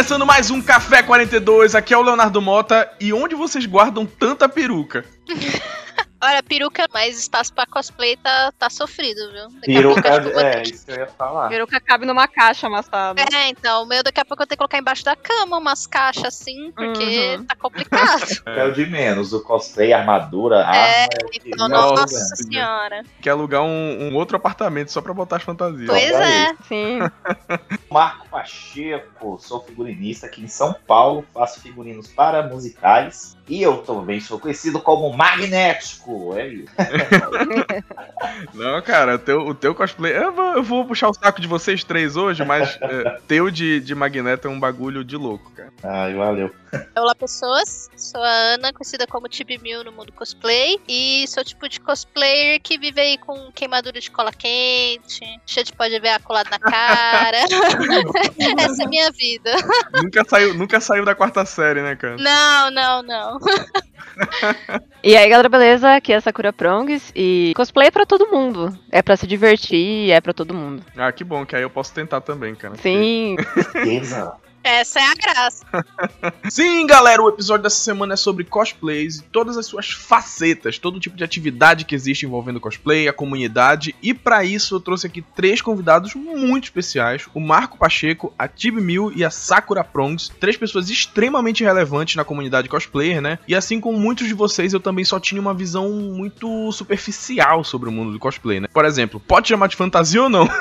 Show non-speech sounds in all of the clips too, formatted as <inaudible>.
começando mais um Café 42. Aqui é o Leonardo Mota. E onde vocês guardam tanta peruca? <laughs> Olha, peruca, mas espaço pra cosplay tá, tá sofrido, viu? Daqui a Peruca, é, que- isso que eu ia falar. Peruca cabe numa caixa amassada. É, então, o meu daqui a pouco eu tenho que colocar embaixo da cama umas caixas assim, porque Uhum. tá complicado. <laughs> É o de menos, o cosplay, armadura, É, arma. que então, não, nossa né? senhora. Quer alugar um, um outro apartamento só pra botar as fantasias. Pois olha é. Sim. <laughs> Marco Pacheco, sou figurinista aqui em São Paulo, faço figurinos para musicais e eu também sou conhecido como Magnético. É isso. <laughs> Não, cara, o teu, o teu cosplay. Eu vou, eu vou puxar o saco de vocês três hoje, mas é, <laughs> teu de, de Magneto é um bagulho de louco, cara. Ai, valeu. Olá, pessoas. Sou a Ana, conhecida como Tibi Mil no mundo cosplay. E sou o tipo de cosplayer que vive aí com queimadura de cola quente, cheio de pó de ver colado na cara. <laughs> Essa é a minha vida. nunca, saiu, nunca saiu da quarta série, né, cara? Não, não, não. E aí, galera, beleza? Aqui é a Sakura Prongs e cosplay é pra todo mundo. É pra se divertir, é pra todo mundo. Ah, que bom, que aí eu posso tentar também, cara. Sim. Beleza. <laughs> Essa é a graça. <laughs> Sim, galera, o episódio dessa semana é sobre cosplays e todas as suas facetas, todo tipo de atividade que existe envolvendo cosplay, a comunidade. E pra isso eu trouxe aqui três convidados muito especiais: o Marco Pacheco, a Tib Mil e a Sakura Prongs, três pessoas extremamente relevantes na comunidade cosplayer, né? E assim como muitos de vocês, eu também só tinha uma visão muito superficial sobre o mundo do cosplay, né? Por exemplo, pode chamar de fantasia ou não? <laughs>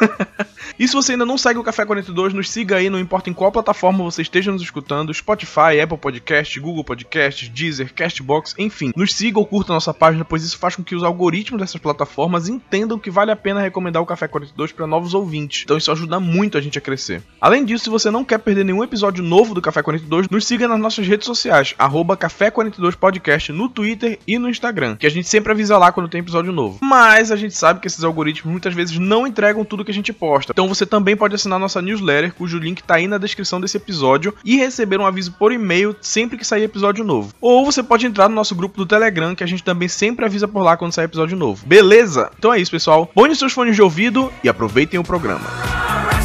E se você ainda não segue o Café 42, nos siga aí, não importa em qual plataforma você esteja nos escutando, Spotify, Apple Podcast, Google Podcasts, Deezer, Castbox, enfim. Nos siga ou curta nossa página, pois isso faz com que os algoritmos dessas plataformas entendam que vale a pena recomendar o Café 42 para novos ouvintes. Então isso ajuda muito a gente a crescer. Além disso, se você não quer perder nenhum episódio novo do Café 42, nos siga nas nossas redes sociais, arroba Café 42 Podcast no Twitter e no Instagram, que a gente sempre avisa lá quando tem episódio novo. Mas a gente sabe que esses algoritmos muitas vezes não entregam tudo que a gente posta. Então você também pode assinar nossa newsletter, cujo link tá aí na descrição desse episódio, e receber um aviso por e-mail sempre que sair episódio novo. Ou você pode entrar no nosso grupo do Telegram, que a gente também sempre avisa por lá quando sair episódio novo. Beleza? Então é isso, pessoal. Põe seus fones de ouvido e aproveitem o programa.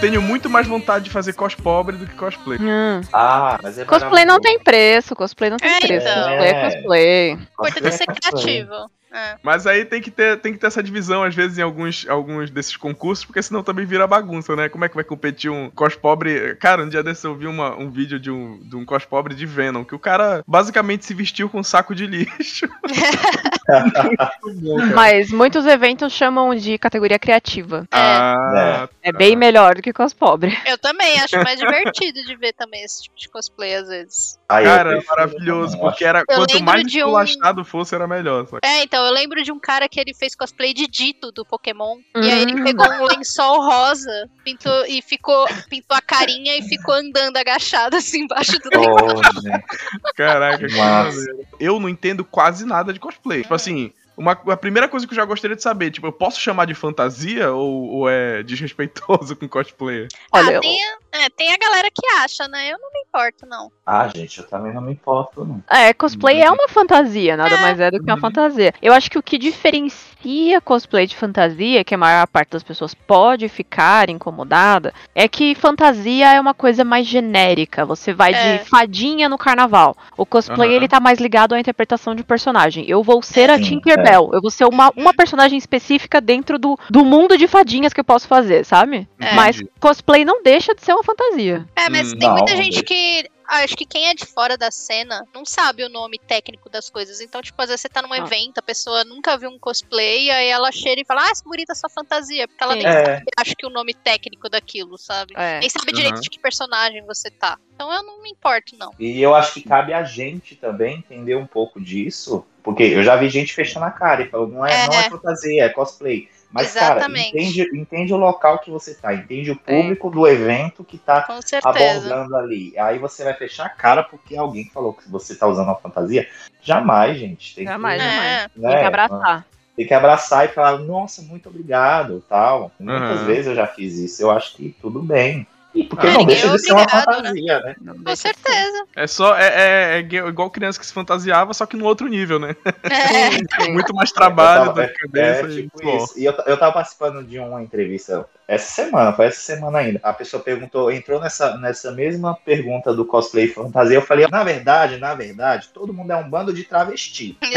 Tenho muito mais vontade de fazer cos pobre do que cosplay. Hum. Ah, mas é Cosplay não tem preço, cosplay não tem É, preço. então. Cosplay é cosplay. O importante é ser criativo. É. Mas aí tem que ter, tem que ter essa divisão, às vezes, em alguns, alguns desses concursos, porque senão também vira bagunça, né? Como é que vai competir um cos pobre? Cara, um dia desse eu vi uma, um vídeo de um, de um cos pobre de Venom, que o cara basicamente se vestiu com um saco de lixo. <laughs> Muito bom, cara. Mas muitos eventos chamam de categoria criativa. Ah, É bem melhor do que cospobre. Eu também acho mais divertido de ver também esse tipo de cosplay às vezes. Cara, é maravilhoso, porque era Eu quanto mais de um- esculachado fosse, era melhor. saca? É, então, eu lembro de um cara que ele fez cosplay de Dito do Pokémon. E aí ele Hum. pegou um lençol rosa, pintou e ficou, pintou a carinha e ficou andando agachado assim embaixo do lençol. Oh. Caraca, que. Eu não entendo quase nada de cosplay. Tipo assim, uma, a primeira coisa que eu já gostaria de saber, tipo, eu posso chamar de fantasia ou, ou é desrespeitoso com cosplayer? Olha, ah, tem, é, tem a galera que acha, né? Eu não me importo, não. Ah, gente, eu também não me importo, não. É, cosplay é uma fantasia, nada É. mais é do que uma Uhum. fantasia. Eu acho que o que diferencia cosplay de fantasia, que a maior parte das pessoas pode ficar incomodada, é que fantasia é uma coisa mais genérica. Você vai É. de fadinha no carnaval. O cosplay, Aham. ele tá mais ligado à interpretação de personagem. Eu vou ser a Sim, Tinkerbell. Eu vou ser uma, uma personagem específica dentro do, do mundo de fadinhas que eu posso fazer, sabe? É. Mas cosplay não deixa de ser uma fantasia. É, mas Hum. tem muita Não, gente deixa. que. Acho que quem é de fora da cena não sabe o nome técnico das coisas. Então, tipo, às vezes você tá num Ah. evento, a pessoa nunca viu um cosplay, aí ela chega e fala, ah, essa bonita é sua fantasia. Porque ela Sim. nem É. sabe, acho que o nome técnico daquilo, sabe? É. Nem sabe Uhum. direito de que personagem você tá. Então eu não me importo, não. E eu acho que cabe a gente também entender um pouco disso, porque eu já vi gente fechando a cara e falando, não é, não é É. fantasia, é cosplay. Mas, Exatamente. cara, entende, entende o local que você tá, entende o público do evento que tá abordando ali. Aí você vai fechar a cara porque alguém falou que você tá usando uma fantasia. Jamais, gente. Tem Jamais, que, jamais. É. Tem né, que abraçar. tem que abraçar e falar, nossa, muito obrigado, tal. Muitas Aham. vezes eu já fiz isso, eu acho que tudo bem. Porque É, não deixa é de ser uma né? fantasia, né? Não Com certeza. É só. É, é- é igual criança que se fantasiava, só que no outro nível, né? É. <laughs> Muito mais trabalho, tava- dor de cabeça É, e tipo isso. E eu, eu tava participando de uma entrevista essa semana, foi essa semana ainda. A pessoa perguntou, entrou nessa, nessa mesma pergunta do cosplay fantasia. Eu falei, na verdade, na verdade, todo mundo é um bando de travesti. <laughs> Porque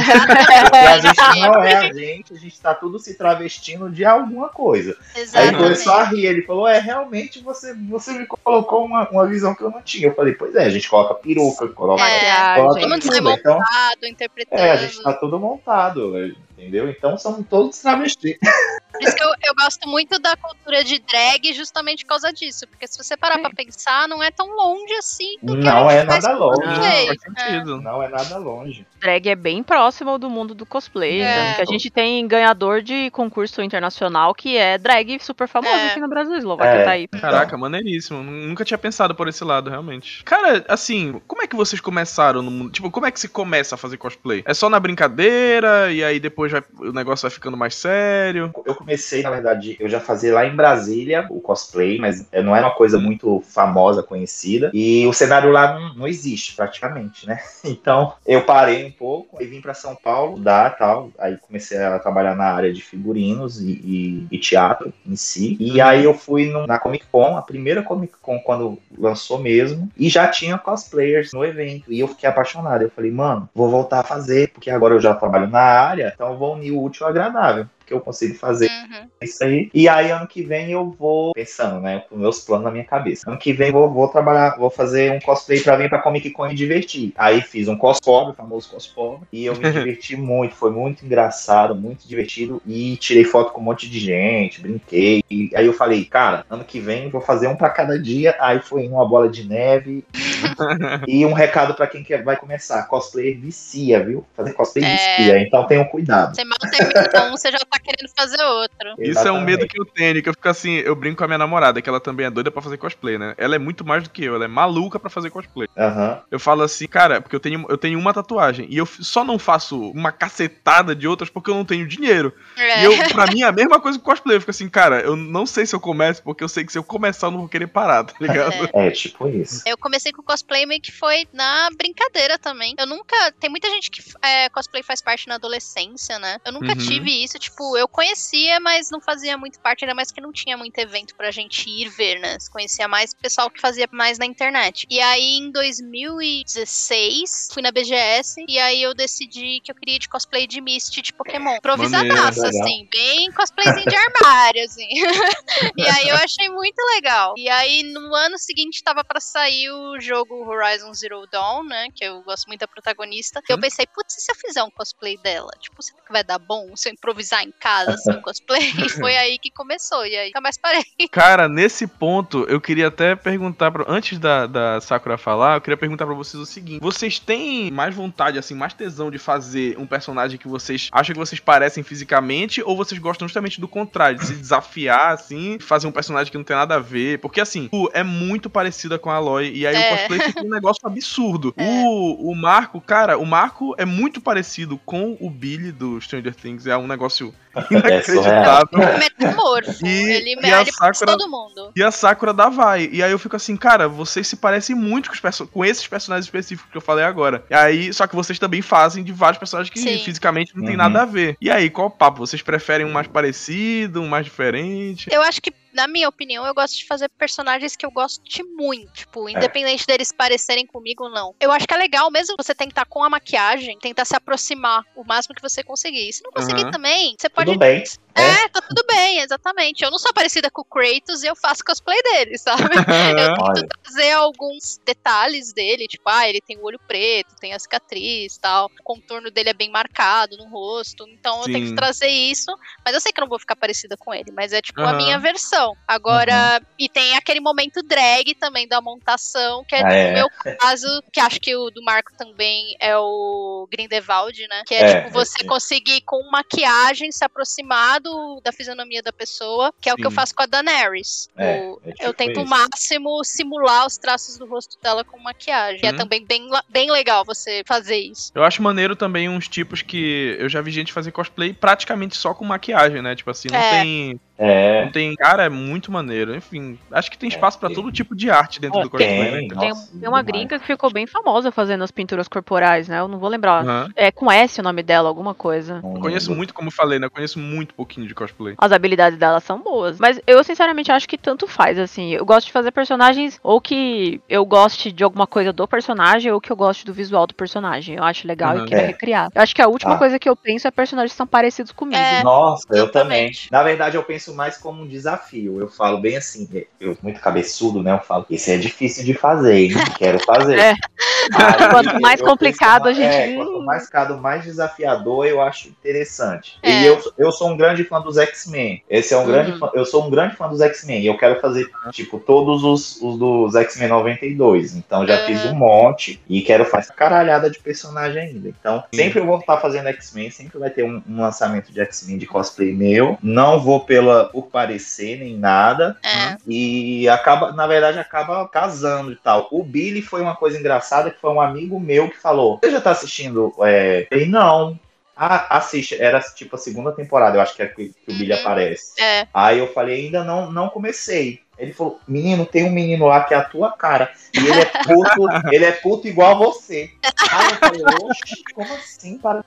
a gente não é a gente, a gente tá tudo se travestindo de alguma coisa. Aí ele começou Exatamente. a rir, ele falou, é, realmente você, você me colocou uma, uma visão que eu não tinha. Eu falei, pois é, a gente coloca peruca, coloca. É, coloca todo mundo sai Então, montado, interpretando. é, a gente tá tudo montado, entendeu? Então são todos travestis. <laughs> Por isso que eu, eu gosto muito da cultura de drag justamente por causa disso. Porque se você parar Sim. pra pensar, não é tão longe assim do que Não a gente é nada longe. Não, sentido. Não é nada longe. drag é bem próximo do mundo do cosplay. É. tanto que a gente tem ganhador de concurso internacional que é drag super famoso É. aqui no Brasil. Eslováquia É. tá aí. Caraca, maneiríssimo. Nunca tinha pensado por esse lado, realmente. Cara, assim, como é que vocês começaram no mundo? Tipo, como é que se começa a fazer cosplay? É só na brincadeira e aí depois vai- o negócio vai ficando mais sério? Eu comecei, na verdade, eu já fazia lá em Brasília o cosplay, mas não era uma coisa muito famosa, conhecida. E o cenário lá não, não existe, praticamente, né? <laughs> Então, eu parei um pouco e vim para São Paulo, dar tal. Aí comecei a trabalhar na área de figurinos e, e- e teatro em si. E aí eu fui no- na Comic Con, a primeira Comic Con quando lançou mesmo, e já tinha cosplayers no evento. E eu fiquei apaixonado. Eu falei, mano, vou voltar a fazer, porque agora eu já trabalho na área, então vou unir o útil ao agradável. Porque eu consigo fazer Uhum. isso aí. E aí, ano que vem, eu vou pensando, né? Com meus planos na minha cabeça. Ano que vem, eu vou, vou trabalhar, vou fazer um cosplay pra vir pra Comic Con e divertir. Aí, fiz um cospobre, o famoso cospobre. E eu me <laughs> diverti muito. Foi muito engraçado, muito divertido. E tirei foto com um monte de gente, brinquei. E aí, eu falei, cara, ano que vem, vou fazer um pra cada dia. Aí, foi uma bola de neve. <laughs> e um recado pra quem quer, vai começar: cosplay vicia, viu? Fazer cosplay É. vicia. Então, tenham cuidado. Você mal termina um, você já tá querendo fazer outro. Isso é um medo Exatamente. que eu tenho, que eu fico assim, eu brinco com a minha namorada, que ela também é doida pra fazer cosplay, né? Ela é muito mais do que eu, ela é maluca pra fazer cosplay. Aham. Eu falo assim, cara, porque eu tenho, eu tenho uma tatuagem e eu só não faço uma cacetada de outras porque eu não tenho dinheiro. É. E eu, pra mim, é a mesma coisa que cosplay. Eu fico assim, cara, eu não sei se eu começo, porque eu sei que se eu começar eu não vou querer parar, tá ligado? É. É, tipo isso. Eu comecei com cosplay meio que foi na brincadeira também. Eu nunca. Tem muita gente que é, cosplay faz parte na adolescência, né? Eu nunca Uhum. tive isso. Tipo, eu conhecia, mas não fazia muito parte, ainda mais que não tinha muito evento pra gente ir ver, né? Conhecia mais pessoal que fazia mais na internet. E aí, em 2016, fui na BGS e aí eu decidi que eu queria ir de cosplay de Misty de Pokémon. Improvisadaço, assim, bem cosplayzinho de armário, assim. <laughs> e aí eu achei muito legal. E aí no ano seguinte tava pra sair o jogo Horizon Zero Dawn, né? Que eu gosto muito da protagonista. E eu Hum. pensei, putz, e se eu fizer um cosplay dela? Tipo, será que vai dar bom se eu improvisar em casa, assim, <laughs> cosplay? E foi aí que começou. E aí nunca mais parei. Cara, nesse ponto, eu queria até perguntar, pra, antes da, da Sakura falar, eu queria perguntar pra vocês o seguinte: vocês têm mais vontade, assim, mais tesão de fazer um personagem que vocês acham que vocês parecem fisicamente, ou vocês gostam justamente do contrário, de se desafiar, assim, fazer um personagem que não tem nada a ver? Porque, assim, é muito parecida com a Aloy, e aí É. o cosplay fica um negócio absurdo. <laughs> É. O, o Marco, cara, o Marco é muito parecido com o Billy do Stranger Things, é um negócio inacreditável. Metamorfo. E- ele e ele Sakura- todo mundo. E a Sakura da Vai. E aí eu fico assim, cara, vocês se parecem muito com, os perso- com esses personagens específicos que eu falei agora. E aí, só que vocês também fazem de vários personagens que Sim. fisicamente não tem Uhum. nada a ver. E aí, qual o papo? Vocês preferem um mais parecido, um mais diferente? Eu acho que, na minha opinião, eu gosto de fazer personagens que eu goste muito. É. Tipo, independente deles parecerem comigo ou não. Eu acho que é legal, mesmo você tentar com a maquiagem, tentar se aproximar o máximo que você conseguir. E se não conseguir Aham. também, você pode. Tudo bem. É, tá tudo bem, exatamente. Eu não sou parecida com o Kratos e eu faço cosplay dele, sabe? <laughs> Eu Olha. tento trazer alguns detalhes dele, tipo, ah, ele tem o olho preto, tem a cicatriz tal. O contorno dele é bem marcado no rosto. Então eu tenho Sim. que trazer isso. Mas eu sei que eu não vou ficar parecida com ele. Mas é tipo a Aham. minha versão. Padrão. Agora, e tem aquele momento drag também da montação, que é Ah, é. no meu caso, que acho que o do Marco também é o Grindelwald, né? Que é, É, tipo você é. conseguir com maquiagem se aproximar do, da fisionomia da pessoa, que é o que eu Sim. faço com a Daenerys. É, O- é tipo eu tento o máximo simular os traços do rosto dela com maquiagem. E É Uhum. também bem, bem legal você fazer isso. Eu acho maneiro também uns tipos que eu já vi gente fazer cosplay praticamente só com maquiagem, né? Tipo assim, não É. tem. É. Não tem. Cara, é muito maneiro. Enfim, acho que tem É, espaço pra tem. todo tipo de arte dentro É, do cosplay, tem. né? Tem, Nossa, tem uma demais. gringa que ficou bem famosa fazendo as pinturas corporais, né? Eu não vou lembrar. Aham. É com S o nome dela, alguma coisa. Eu conheço muito, como eu falei, né? Eu conheço muito pouquinho de cosplay. As habilidades dela são boas. Mas eu, sinceramente, acho que tanto faz, assim. Eu gosto de fazer personagens ou que eu goste de alguma coisa do personagem ou que eu goste do visual do personagem. Eu acho legal Uhum. e queria É. recriar. Eu acho que a última Ah. coisa que eu penso é personagens que são parecidos comigo. É. Nossa, eu também. Na verdade, eu penso mais como um desafio. Eu falo bem assim, eu muito cabeçudo, né? Eu falo, esse é difícil de fazer, hein? Quero fazer. <laughs> É. Aí, Quanto mais complicado, penso, a gente- É, quanto mais caro, mais desafiador, eu acho interessante. É. E eu, eu sou um grande fã dos X-Men. Esse é um grande Uhum. fã, eu sou um grande fã dos X-Men. E eu quero fazer, tipo, todos os, os dos X-Men 92. Então já Uhum. fiz um monte e quero fazer essa caralhada de personagem ainda. Então, Sim. sempre eu vou estar fazendo X-Men, sempre vai ter um, um lançamento de X-Men de cosplay meu. Não vou pela por parecer nem nada. É. E acaba, na verdade, acaba casando e tal. O Billy foi uma coisa engraçada que foi um amigo meu que falou: Você já tá assistindo? É... Eu falei, não. Ah, assiste. Era tipo a segunda temporada, eu acho que é que, que o Billy Uhum. aparece. É. Aí eu falei, ainda não, não comecei. Ele falou, menino, tem um menino lá que é a tua cara. E ele é puto, <laughs> ele é puto igual você. Aí eu falei, oxe, como assim? Para...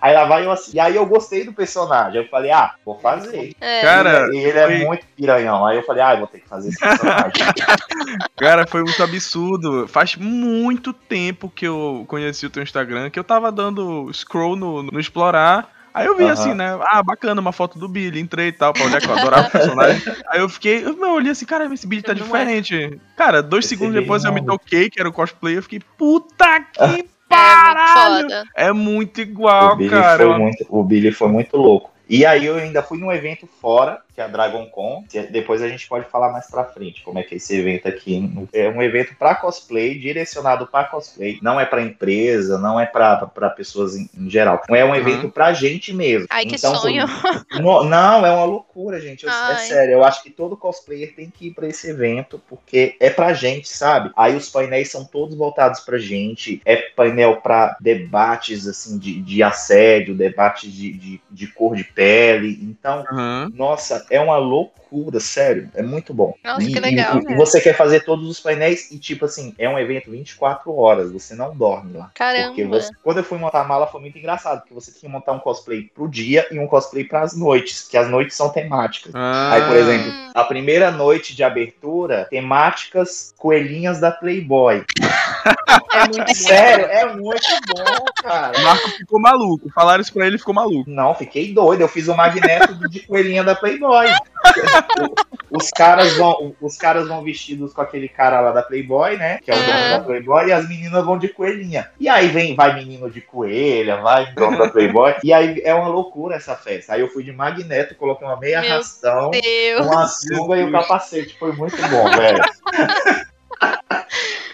Aí lá vai eu assim. E aí eu gostei do personagem. Eu falei, ah, vou fazer. É. Cara, e ele é foi- muito piranhão. Aí eu falei, ah, eu vou ter que fazer esse personagem. <laughs> Cara, foi muito absurdo. Faz muito tempo que eu conheci o teu Instagram, que eu tava dando scroll no, no explorar. Aí eu vi Aham. assim, né? Ah, bacana, uma foto do Billy, entrei e tal, pra olhar que eu adorava o personagem. <laughs> Aí eu fiquei, eu eu olhei assim, cara, esse Billy tá Não é. diferente. Cara, dois Esse segundos depois eu me não. toquei, que era o cosplay, eu fiquei, puta que <laughs> É muito paralho! foda. É muito igual, o, Billy cara. foi muito, o Billy foi muito louco. E aí eu ainda fui num evento fora, que é a Dragon Con. que Depois a gente pode falar mais pra frente como é que é esse evento aqui. É um evento pra cosplay, direcionado pra cosplay. Não é pra empresa, não é pra, pra pessoas em, em geral. É um evento pra gente mesmo. Ai, que Então, sonho. <laughs> No- não, é uma loucura, gente. Eu- é sério. Eu acho que todo cosplayer tem que ir pra esse evento, porque é pra gente, sabe? Aí os painéis são todos voltados pra gente. É painel pra debates, assim, de, de assédio, debates de, de, de cor de pele. Então, Aham. nossa, é uma loucura, sério. É muito bom. Nossa, e, que legal, e- e né? você quer fazer todos os painéis e, tipo assim, é um evento 24 horas. Você não dorme lá. Caramba. Porque você- quando eu fui montar a mala foi muito engraçado, porque você tinha que montar um cosplay pro dia e um cosplay pras noites, que as noites são temáticas. Ah. Aí, por exemplo, a primeira noite de abertura, temáticas coelhinhas da Playboy. <laughs> É muito bom. Sério, é muito bom, cara. O Marco ficou maluco. Falaram isso pra ele, ficou maluco. Não, fiquei doido. Eu fiz o magneto de coelhinha da Playboy. O- <laughs> Os caras vão, os caras vão vestidos com aquele cara lá da Playboy, né? Que é o dono Uhum. da Playboy, e as meninas vão de coelhinha. E aí vem, vai menino de coelha, vai dono da Playboy. E aí é uma loucura essa festa. Aí eu fui de magneto, coloquei uma meia Meu Deus. uma sunga e o Deus. capacete. Foi muito bom, velho. <laughs>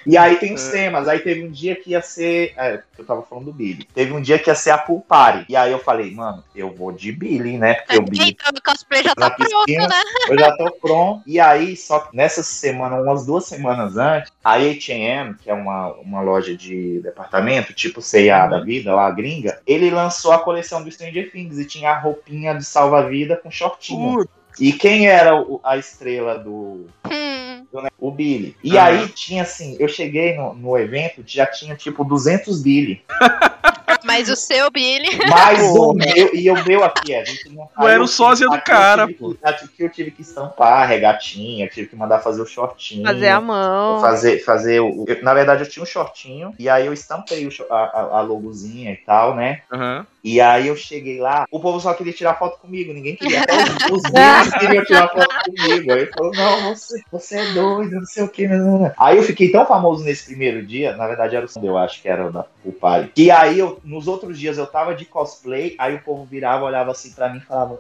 E aí tem os É. temas. Aí teve um dia que ia ser. É, eu tava falando do Billy. Teve um dia que ia ser a pool party. E aí eu falei, mano, eu vou de Billy, né? Porque o Billy Então, o cosplay já tá pronto, piscina, né? <laughs> eu já tô pronto. E aí, só que nessa semana, umas duas semanas antes, a H&M, que é uma, uma loja de departamento, tipo C&A da vida, lá, gringa, ele lançou a coleção do Stranger Things e tinha a roupinha de salva-vida com shortinho. Putz, E quem era a estrela do, Hum, do- né, o Billy. E Ah. aí tinha assim, eu cheguei no, no evento, já tinha tipo 200 Billy. <laughs> mas o seu Billy. Mais Pô. <laughs> o meu, e o meu aqui, a gente não. Aí era eu o sósia do aqui eu cara, tive que- eu tive que estampar a regatinha, tive que mandar fazer o shortinho. Fazer a mão. Fazer, fazer o. eu- na verdade, eu tinha um shortinho, e aí eu estampei o a, a, a logozinha e tal, né? Aham. E aí eu cheguei lá, o povo só queria tirar foto comigo, ninguém queria. Até os, os <laughs> gringos queriam tirar foto comigo. Aí falou, não, você, você é doido, não sei o que. Aí eu fiquei tão famoso nesse primeiro dia, na verdade era o eu acho que era o pai. E aí eu, nos outros dias eu tava de cosplay, aí o povo virava, olhava assim pra mim e falava.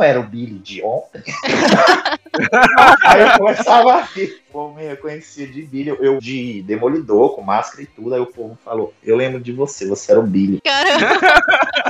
Não era o Billy de ontem? <laughs> aí eu começava a rir. O povo me reconhecia de Billy, eu de demolidor, com máscara e tudo. Aí o povo falou: Eu lembro de você, você era o Billy. Caramba.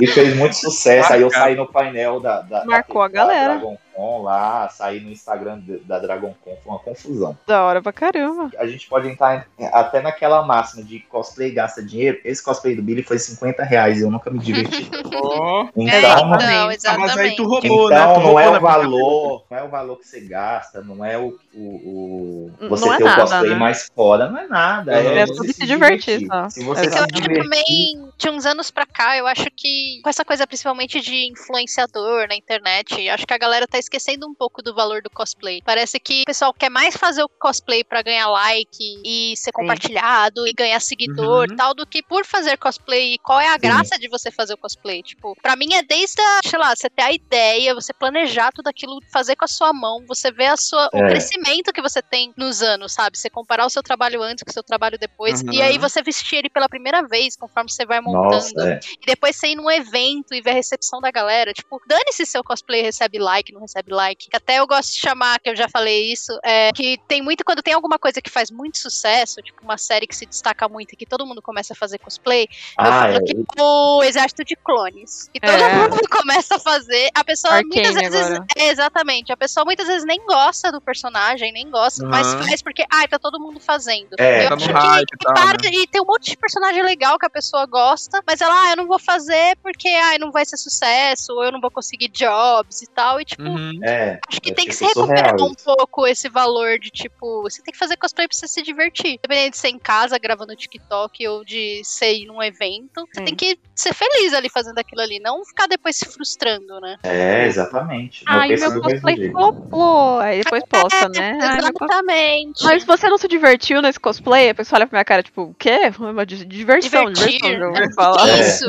E fez muito sucesso. Aí eu saí no painel da, da, Marcou da, a galera. da Dragon Con lá, saí no Instagram da Dragon Con, foi uma confusão. Da hora pra caramba. A gente pode entrar até naquela máxima de cosplay gasta dinheiro. Esse cosplay do Billy foi 50 reais e eu nunca me diverti. Ó. <laughs> Então, É, não- então, Ah, mas aí tu roubou, né? então Tu não é o valor, não é o valor que você gasta, não é o, o, o- Não você é ter o nada, cosplay né? mais foda, não é nada. É É, sobre você se divertir, só. Se você Mas eu se acho que divertir, também, de uns anos pra cá, eu acho que com essa coisa principalmente de influenciador na internet, acho que a galera tá esquecendo um pouco do valor do cosplay. Parece que o pessoal quer mais fazer o cosplay pra ganhar like e ser compartilhado e ganhar seguidor Uhum. tal, do que por fazer cosplay. E qual é a graça de você fazer o cosplay? Tipo, pra mim é desde a, sei lá, você ter a ideia, você planejar tudo aquilo, fazer com a sua mão, você ver a sua, o É. crescimento que você tem nos anos, sabe? Você comparar o seu trabalho antes com o seu trabalho depois. Uhum. E aí você vestir ele pela primeira vez, conforme você vai montando. Nossa, é. E depois você ir num evento e ver a recepção da galera. Tipo, dane-se seu cosplay recebe like, não recebe like. Que Até eu gosto de chamar, que eu já falei isso, é que tem muito, quando tem alguma coisa que faz muito sucesso, tipo uma série que se destaca muito e que todo mundo começa a fazer cosplay, eu Ah, falo é. que o exército de clones. E todo É. mundo <laughs> começa a fazer. A pessoa Arcane muitas vezes. agora. É, exatamente. A pessoa muitas vezes nem gosta do personagem, nem gosta, mas Aham. faz porque, ai, tá todo mundo fazendo. É, eu tá acho hype que, e que tal, para, né? e tem um monte de personagem legal que a pessoa gosta, mas ela, ah, eu não vou fazer porque, ai, não vai ser sucesso, ou eu não vou conseguir jobs e tal. E, tipo, Uhum. É, Acho que é tem que se recuperar surreal um pouco esse valor de tipo, você tem que fazer cosplay pra você se divertir. Independente de ser em casa, gravando TikTok ou de ser ir num evento, você Sim. tem que ser feliz ali fazendo aquilo ali, não ficar depois se frustrando, né? é, exatamente. Não Ai, pensa meu mesmo cosplay flopou. Aí depois posta, né? Ai, meu cos- Exatamente. Mas você não se divertiu nesse cosplay? A pessoa olha pra minha cara, tipo, o quê? Uma di- diversão, Divertir. diversão, eu vou falar. É. Isso,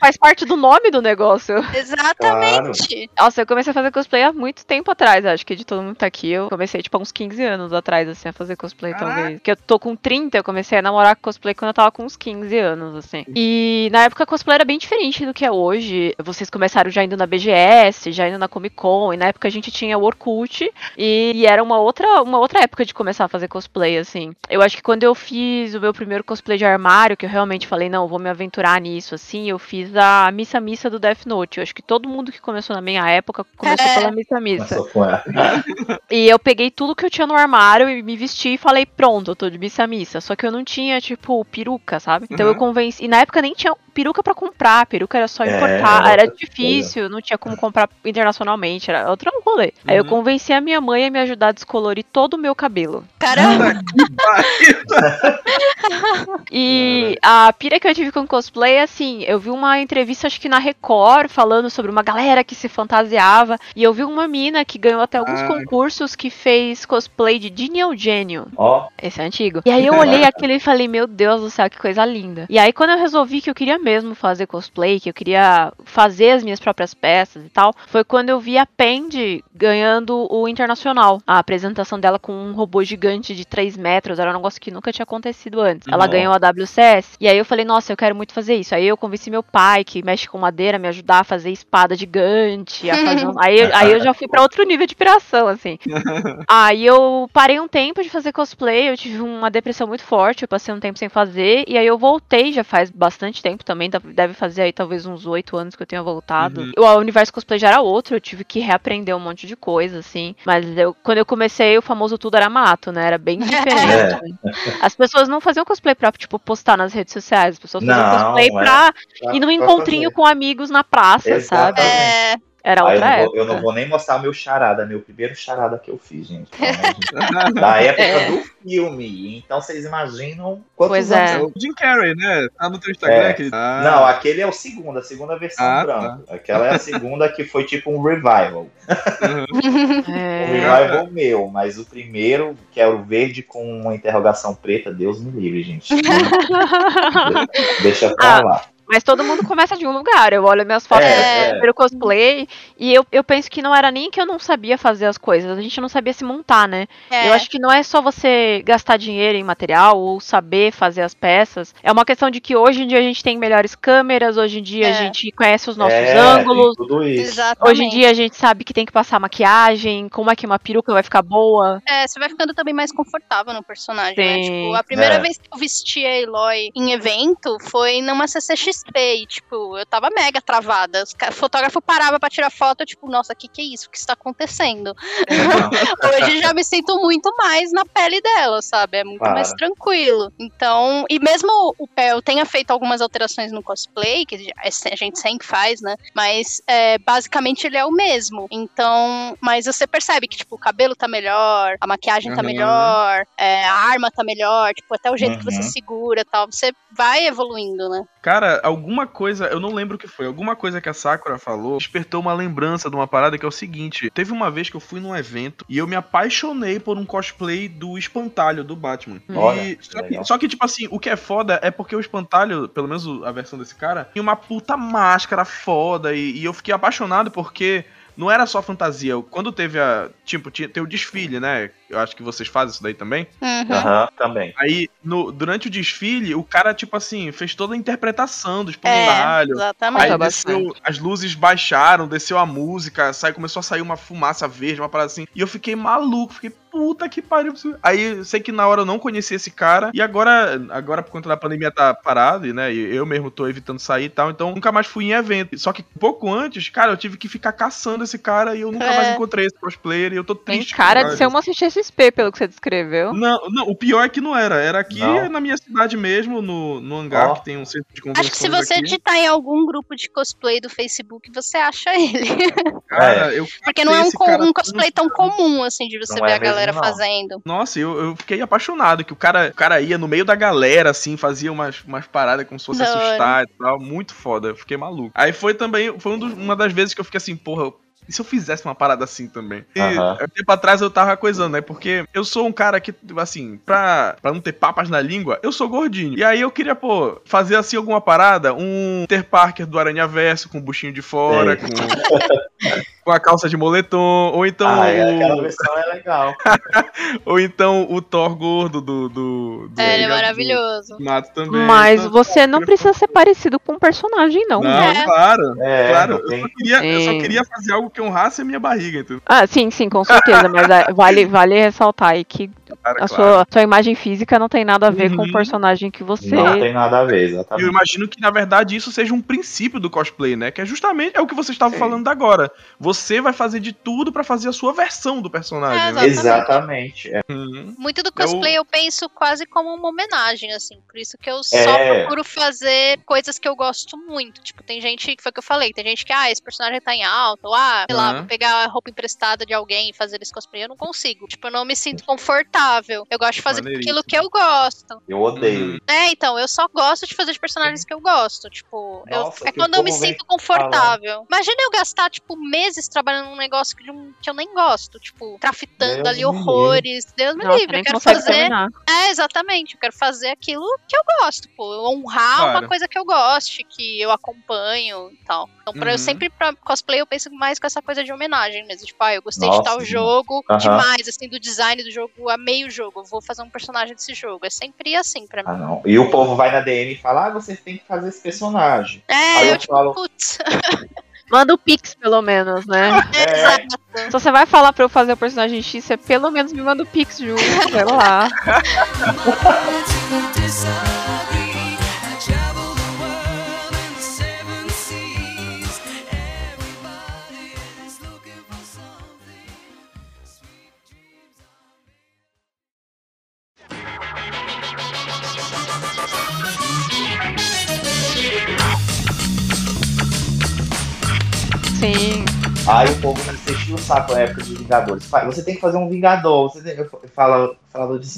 Faz parte do nome do negócio. exatamente. Nossa, eu comecei a fazer cosplay há muito tempo atrás, acho que de todo mundo tá aqui. Eu comecei, tipo, há uns 15 anos atrás, assim, a fazer cosplay, Caraca. talvez. Que eu tô com 30, eu comecei a namorar com cosplay quando eu tava com uns 15 anos, assim. E na época cosplay era bem diferente do que é hoje. Vocês começaram já indo na BGS, já indo na Comic Con, e na época a gente tinha o Orkut, e, e era uma outra, uma outra época de começar a fazer cosplay, assim. Eu acho que quando eu fiz o meu primeiro cosplay de armário, que eu realmente falei, não, vou me aventurar nisso, assim, eu fiz a Missa Missa do Death Note. Eu acho que todo mundo que começou na minha época começou. Pela Missa Missa. Ela. E eu peguei tudo que eu tinha no armário e me vesti e falei, pronto, eu tô de missa missa. Só que eu não tinha, tipo, peruca, sabe? Então eu Uhum. convenci. E na época nem tinha peruca pra comprar, peruca era só É, importar. era Era difícil, não tinha como comprar internacionalmente, era outro rolê. Aí eu Uhum. convenci a minha mãe a me ajudar a descolorir todo o meu cabelo. Caramba, <laughs> E a pira que eu tive com cosplay, assim, eu vi uma entrevista, acho que na Record, falando sobre uma galera que se fantasiava. E eu vi uma mina que ganhou até alguns Ah. concursos que fez cosplay de Dini Eugênio. Ó, Esse é antigo. E aí eu <laughs> olhei aquilo e falei, meu Deus do céu, que coisa linda. E aí quando eu resolvi que eu queria mesmo fazer cosplay, que eu queria fazer as minhas próprias peças e tal, foi quando eu vi a Pendi ganhando o Internacional. A apresentação dela com um robô gigante de 3 metros, era um negócio que nunca tinha acontecido antes. Ela Nossa. ganhou a WCS. E aí eu falei, nossa, eu quero muito fazer isso. Aí eu convenci meu pai, que mexe com madeira, a me ajudar a fazer espada gigante. A fazer um- <laughs> aí, aí eu já fui pra outro nível de piração, assim. <laughs> Aí eu parei um tempo de fazer cosplay, eu tive uma depressão muito forte, eu passei um tempo sem fazer, e aí eu voltei já faz bastante tempo também, deve- deve fazer aí talvez uns oito anos que eu tenha voltado. Uhum. O universo cosplay já era outro, eu tive que reaprender um monte de coisa, assim. Mas eu, quando eu comecei, o famoso tudo era mato, né? Era bem diferente. <laughs> As pessoas não faziam cosplay pra, tipo, postar nas redes sociais, as pessoas faziam Não, cosplay é. pra pra- ir num encontrinho fazer. com amigos na praça, sabe? Exatamente. é, Era Aí eu, outra não vou, eu não vou nem mostrar meu charada, meu primeiro charada que eu fiz, gente. <laughs> Da época É. do filme. Então vocês imaginam quantos Pois anos é. É o Jim Carrey, né? Tá no teu Instagram. É. aquele- Ah. Não, aquele é o segundo, a segunda versão Ah, branca. Aquela é a segunda que foi tipo um revival. <laughs> Uhum. Um É. revival meu, mas o primeiro, que era o verde com uma interrogação preta, Deus me livre, gente. <laughs> Deixa pra Ah, lá. Mas todo mundo começa de um lugar. Eu olho minhas fotos É, do é. cosplay e eu, eu penso que não era nem que eu não sabia fazer as coisas, a gente não sabia se montar, né? É, Eu acho que não é só você gastar dinheiro em material ou saber fazer as peças. É uma questão de que hoje em dia a gente tem melhores câmeras, hoje em dia É. a gente conhece os nossos É, tem ângulos. Tudo isso. Exatamente. Hoje em dia a gente sabe que tem que passar maquiagem, como é que uma peruca vai ficar boa. É, você vai ficando também mais confortável no personagem, né? Sim. Tipo, a primeira É. vez que eu vesti a Eloy em evento foi numa CCXP e, tipo, eu tava mega travada. O fotógrafo parava pra tirar foto, eu, tipo, nossa, o que que é isso? O que está acontecendo? <laughs> Hoje já me sinto muito mais na pele dela, sabe? É muito mais tranquilo. Então, e mesmo o Pel tenha feito algumas alterações no cosplay, que a gente sempre faz, né? Mas é, basicamente ele é o mesmo. Então, mas você percebe que, tipo, o cabelo tá melhor, a maquiagem tá Aham. melhor, é, a arma tá melhor, tipo, até o jeito que você Uhum. segura e tal. Você vai evoluindo, né? Cara, alguma coisa, eu não lembro o que foi, alguma coisa que a Sakura falou despertou uma lembrança de uma parada que é o seguinte: teve uma vez que eu fui num evento e eu me apaixonei por um cosplay do espantalho do Batman. Olha, E, só, que, só que, tipo assim, o que é foda é porque o espantalho, pelo menos a versão desse cara, tinha uma puta máscara foda e, e eu fiquei apaixonado porque. Não era só fantasia. Quando teve a. Tipo, tinha, tem o desfile, né? Eu acho que vocês fazem isso daí também. Uhum. Aham, também. Aí, no, durante o desfile, o cara, tipo assim, fez toda a interpretação do É, espantalho. exatamente. Aí desceu, as luzes baixaram, desceu a música, sai, começou a sair uma fumaça verde, uma parada assim. E eu fiquei maluco, fiquei, puta que pariu. Aí eu sei que na hora eu não conhecia esse cara. E agora, agora por conta da pandemia tá parado, e, né? E eu mesmo tô evitando sair e tal. Então nunca mais fui em evento. Só que pouco antes, cara, eu tive que ficar caçando esse cara e eu nunca É. mais encontrei esse cosplayer. E eu tô Tem triste. cara por de ser uma CXP, pelo que você descreveu. não, não, o pior é que não era. Era aqui Não? na minha cidade mesmo, no, no hangar, Ó. que tem um centro de convenções Acho que se você aqui. digitar em algum grupo de cosplay do Facebook, você acha ele. <laughs> Cara, eu Porque não é um, cara um cosplay tão comum, assim, de você Não ver é a galera mesmo, fazendo. Nossa, eu, eu fiquei apaixonado, que o cara, o cara ia no meio da galera, assim, fazia umas, umas paradas como se fosse assustar e tal. Muito foda, eu fiquei maluco. Aí foi também, foi um dos- uma das vezes que eu fiquei assim, porra. E se eu fizesse uma parada assim também? E Aham. um tempo atrás eu tava coisando, né? Porque eu sou um cara que, assim, pra, pra não ter papas na língua, eu sou gordinho. E aí eu queria, pô, fazer assim alguma parada, um Ter Parker do Aranha Verso, com o buchinho de fora, com, <laughs> com a calça de moletom, ou então ah, é, aquela o, versão é legal. <laughs> ou então o Thor gordo do. do, do É, ele é maravilhoso. Mato também. Mas Então, você não precisa ser parecido com um personagem, não. Não, É. claro. É, claro, eu só, queria, eu só Sim. queria fazer algo que honrasse a minha barriga, entendeu? Ah, sim, sim, com certeza. mas ah, vale, <laughs> vale ressaltar aí que Cara, a claro. sua, sua imagem física não tem nada a ver com Uhum. o personagem que você. Não tem nada a ver, Eu exatamente. imagino que, na verdade, isso seja um princípio do cosplay, né? Que é justamente é o que você estava Sim. falando agora. Você vai fazer de tudo pra fazer a sua versão do personagem. É, né? Exatamente. é. Uhum. Muito do cosplay eu... penso quase como uma homenagem, assim. Por isso que eu só É. procuro fazer coisas que eu gosto muito. Tipo, tem gente, que foi o que eu falei, tem gente que, ah, esse personagem tá em alta, ou ah, sei lá, Uhum. vou pegar a roupa emprestada de alguém e fazer esse cosplay. Eu não consigo. Tipo, eu não me sinto confortável. Eu gosto de fazer aquilo que eu gosto. Eu odeio. Uhum. É, então, eu só gosto de fazer de personagens que eu gosto. Tipo, eu- Nossa, é que quando eu me sinto confortável. Imagina eu gastar, tipo, meses trabalhando num negócio que, não- que eu nem gosto. Tipo, trafitando Deus ali horrores. Deus me Nossa, livre. Eu quero fazer. terminar. É, exatamente. Eu quero fazer aquilo que eu gosto, pô. Honrar Claro. uma coisa que eu goste, que eu acompanho e tal. Então, pra eu Uhum. sempre, pra cosplay, eu penso mais com essa coisa de homenagem mesmo. Tipo, ah, eu gostei Nossa, de tal demais. jogo Aham. demais, assim, do design do jogo, amei o jogo. Vou fazer um personagem desse jogo. É sempre assim pra mim. Ah, não. E o povo vai na DM e fala: ah, vocês têm que fazer esse personagem. É, Aí eu, eu tipo, falo- putz. <laughs> Manda o Pix, pelo menos, né? <laughs> É. Exato. Se você vai falar pra eu fazer o personagem X, você pelo menos me manda o Pix junto, sei lá. <laughs> Sim. Aí o povo enchia o saco na época de Vingadores. Você tem que fazer um Vingador. Você tem... Eu falava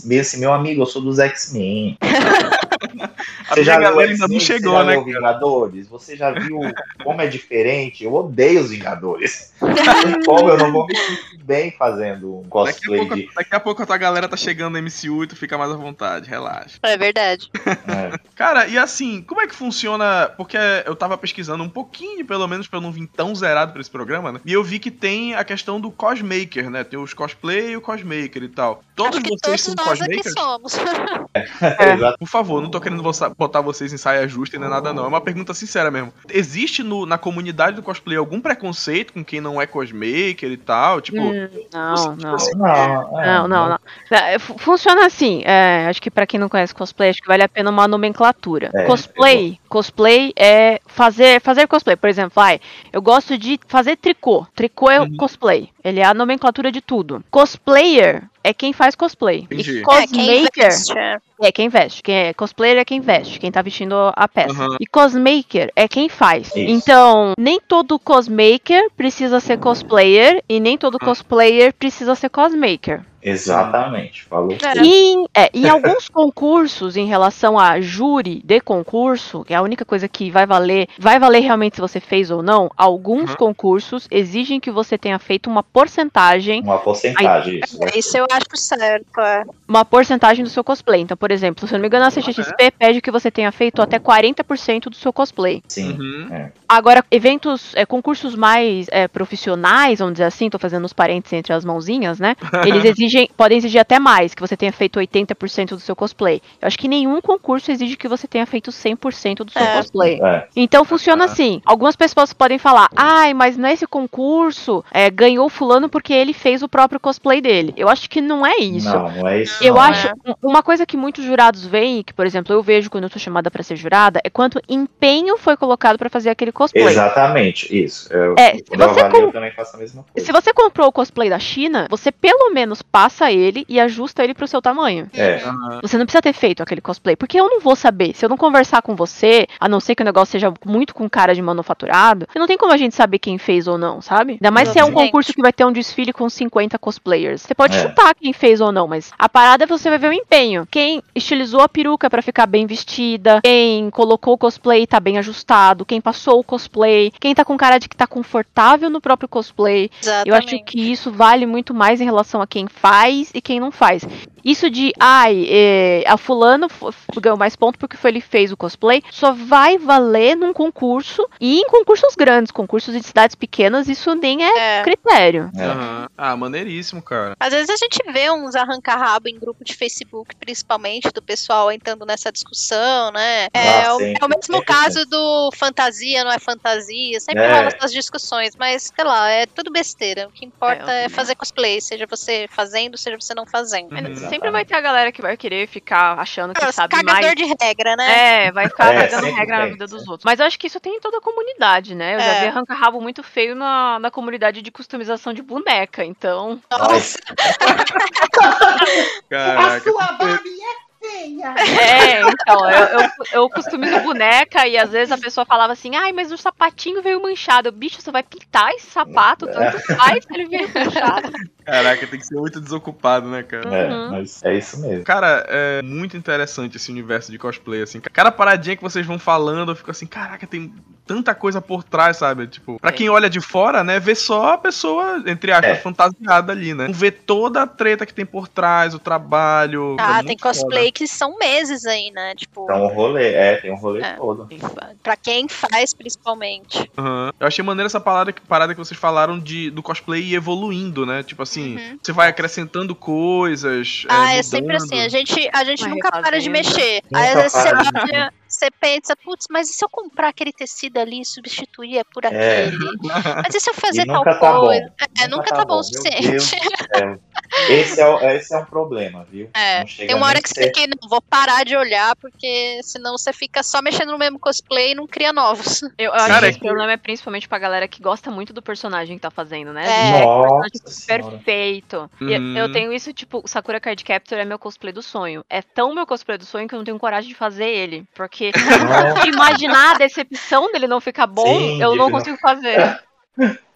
meu assim, meu amigo, eu sou dos X-Men. <laughs> A minha galera ainda não chegou, Você já né, viu Vingadores? Você já viu como é diferente? Eu odeio os Vingadores. <laughs> como eu não vou me sentir bem fazendo um Daqui a, cosplay pouco, de. daqui a pouco a tua galera tá chegando no MCU e tu fica mais à vontade, relaxa. É verdade. É. Cara, e assim, como é que funciona? Porque eu tava pesquisando um pouquinho, pelo menos, pra eu não vir tão zerado pra esse programa, né? E eu vi que tem a questão do cosmaker, né? Tem os cosplay e o cosmaker e tal. Todos Acho que vocês todos são nós aqui cosmakers? somos. <laughs> Exato. Por favor, não tô querendo voça- botar vocês em saia justa nem nada, não. É uma pergunta sincera mesmo. Existe no- na comunidade do cosplay algum preconceito com quem não é cosmaker e tal? Tipo, Hum, não, não. Não, é, Não, não, não. É, fu- Funciona assim, é, acho que pra quem não conhece cosplay, acho que vale a pena uma nomenclatura. É, cosplay, cosplay é fazer, fazer cosplay. Por exemplo, vai, eu gosto de fazer tricô. Tricô é Uhum. cosplay. Ele é a nomenclatura de tudo. Cosplayer é quem faz cosplay. Entendi. E É, quem cosmaker veste, é. é quem veste. Quem é cosplayer é quem veste, quem tá vestindo a peça. Aham. E cosmaker é quem faz. Isso. Então, nem todo cosmaker precisa ser cosplayer e nem todo cosplayer precisa ser cosmaker. Exatamente, falou. É. Em, é, em alguns <laughs> concursos, em relação a júri de concurso, que é a única coisa que vai valer, vai valer realmente se você fez ou não, alguns Uhum. concursos exigem que você tenha feito uma porcentagem, Uma porcentagem, isso. É, Isso eu acho certo, é. uma porcentagem do seu cosplay. Então, por exemplo, se eu não me engano, a CXP pede que você tenha feito até 40% do seu cosplay. Sim. Uhum. Agora, eventos, é, concursos mais é, profissionais, vamos dizer assim, tô fazendo os parênteses entre as mãozinhas, né? <laughs> Eles exigem, podem exigir até mais, que você tenha feito 80% do seu cosplay. Eu acho que nenhum concurso exige que você tenha feito 100% do seu É. cosplay. É. Então funciona Ah. assim. Algumas pessoas podem falar, ai, mas nesse concurso é, ganhou fulano porque ele fez o próprio cosplay dele. Eu acho que não é isso. Não, não é isso. Eu não. acho um- uma coisa que muitos jurados veem, que por exemplo eu vejo quando eu sou chamada pra ser jurada, é quanto empenho foi colocado pra fazer aquele cosplay. Exatamente, isso. Eu, É, se você avalio, com- eu também faço a mesma coisa. Se você comprou o cosplay da China, você pelo menos passa ele e ajusta ele pro seu tamanho. É. Você não precisa ter feito aquele cosplay, porque eu não vou saber. Se eu não conversar com você, a não ser que o negócio seja muito com cara de manufaturado, não tem como a gente saber quem fez ou não, sabe? Ainda mais se é um Exatamente. concurso que vai ter um desfile com 50 cosplayers. Você pode É. chutar quem fez ou não, mas a parada é você vai ver o empenho. Quem estilizou a peruca pra ficar bem vestida, quem colocou o cosplay e tá bem ajustado, quem passou o cosplay, quem tá com cara de que tá confortável no próprio cosplay. Exatamente. Eu acho que isso vale muito mais em relação a quem faz e quem não faz. Isso de, ai, é, a fulano ganhou mais ponto porque foi ele que fez o cosplay, só vai valer num concurso e em concursos grandes, concursos de cidades pequenas, isso nem é, É. critério. é. Aham. Ah, maneiríssimo, cara. Às vezes a gente vê uns arranca-rabo em grupo de Facebook, principalmente do pessoal entrando nessa discussão, né? É, Ah, o, sempre, é o mesmo sempre caso do fantasia, não é fantasia. Sempre É. rola essas discussões, mas sei lá, é tudo besteira. O que importa É, é, fazer cosplay, seja você fazendo, seja você não fazendo. Uhum. Sempre vai ter a galera que vai querer ficar achando que É, sabe cagador mais. de regra, né? É, vai ficar É, pegando sempre regra na tem, vida dos outros. Mas eu acho que isso tem em toda a comunidade, né? Eu já É. vi arranca-rabo muito feio na, na comunidade de customização de boneca, então. Nossa, <laughs> Caraca. É, então, eu, eu, eu customizo boneca e às vezes a pessoa falava assim, ai, mas o sapatinho veio manchado. Bicho, você vai pintar esse sapato, tanto faz que ele veio manchado. <laughs> Caraca, tem que ser muito desocupado, né, cara? É, Uhum. mas é isso mesmo. Cara, é muito interessante esse universo de cosplay, assim. Cada paradinha que vocês vão falando, eu fico assim, caraca, tem tanta coisa por trás, sabe? Tipo, pra quem olha de fora, né, vê só a pessoa, entre aspas, É. fantasiada ali, né? Não vê toda a treta que tem por trás, o trabalho. é Ah, muito tem foda. cosplay que são meses aí, né? Tipo, Então o rolê, é, tem um rolê É. todo. pra quem faz, principalmente. Aham. Eu achei maneiro essa parada, parada que vocês falaram de, do cosplay ir evoluindo, né? Tipo assim, Uhum. você vai acrescentando coisas. Ah, é mudando. sempre assim, a gente, a gente Vai nunca para de mexer. Nunca Aí às vezes você olha, você pensa, putz, mas e se eu comprar aquele tecido ali e substituir por É. aquele? Mas e se eu fazer tal nunca tá bom. coisa? É, nunca, tá, bom o suficiente. Esse é, o- esse é um problema, viu? É, tem uma hora que você tem que, não, vou parar de olhar, porque senão você fica só mexendo no mesmo cosplay e não cria novos. Eu, eu acho Cara, que é esse problema é principalmente pra galera que gosta muito do personagem que tá fazendo, né? É. Nossa. Perfeito. E eu- Uhum. eu tenho isso, tipo, o Sakura Card Captor é meu cosplay do sonho. É tão meu cosplay do sonho que eu não tenho coragem de fazer ele. Porque De <laughs> imaginar a decepção dele não ficar bom, Sim, eu não consigo fazer.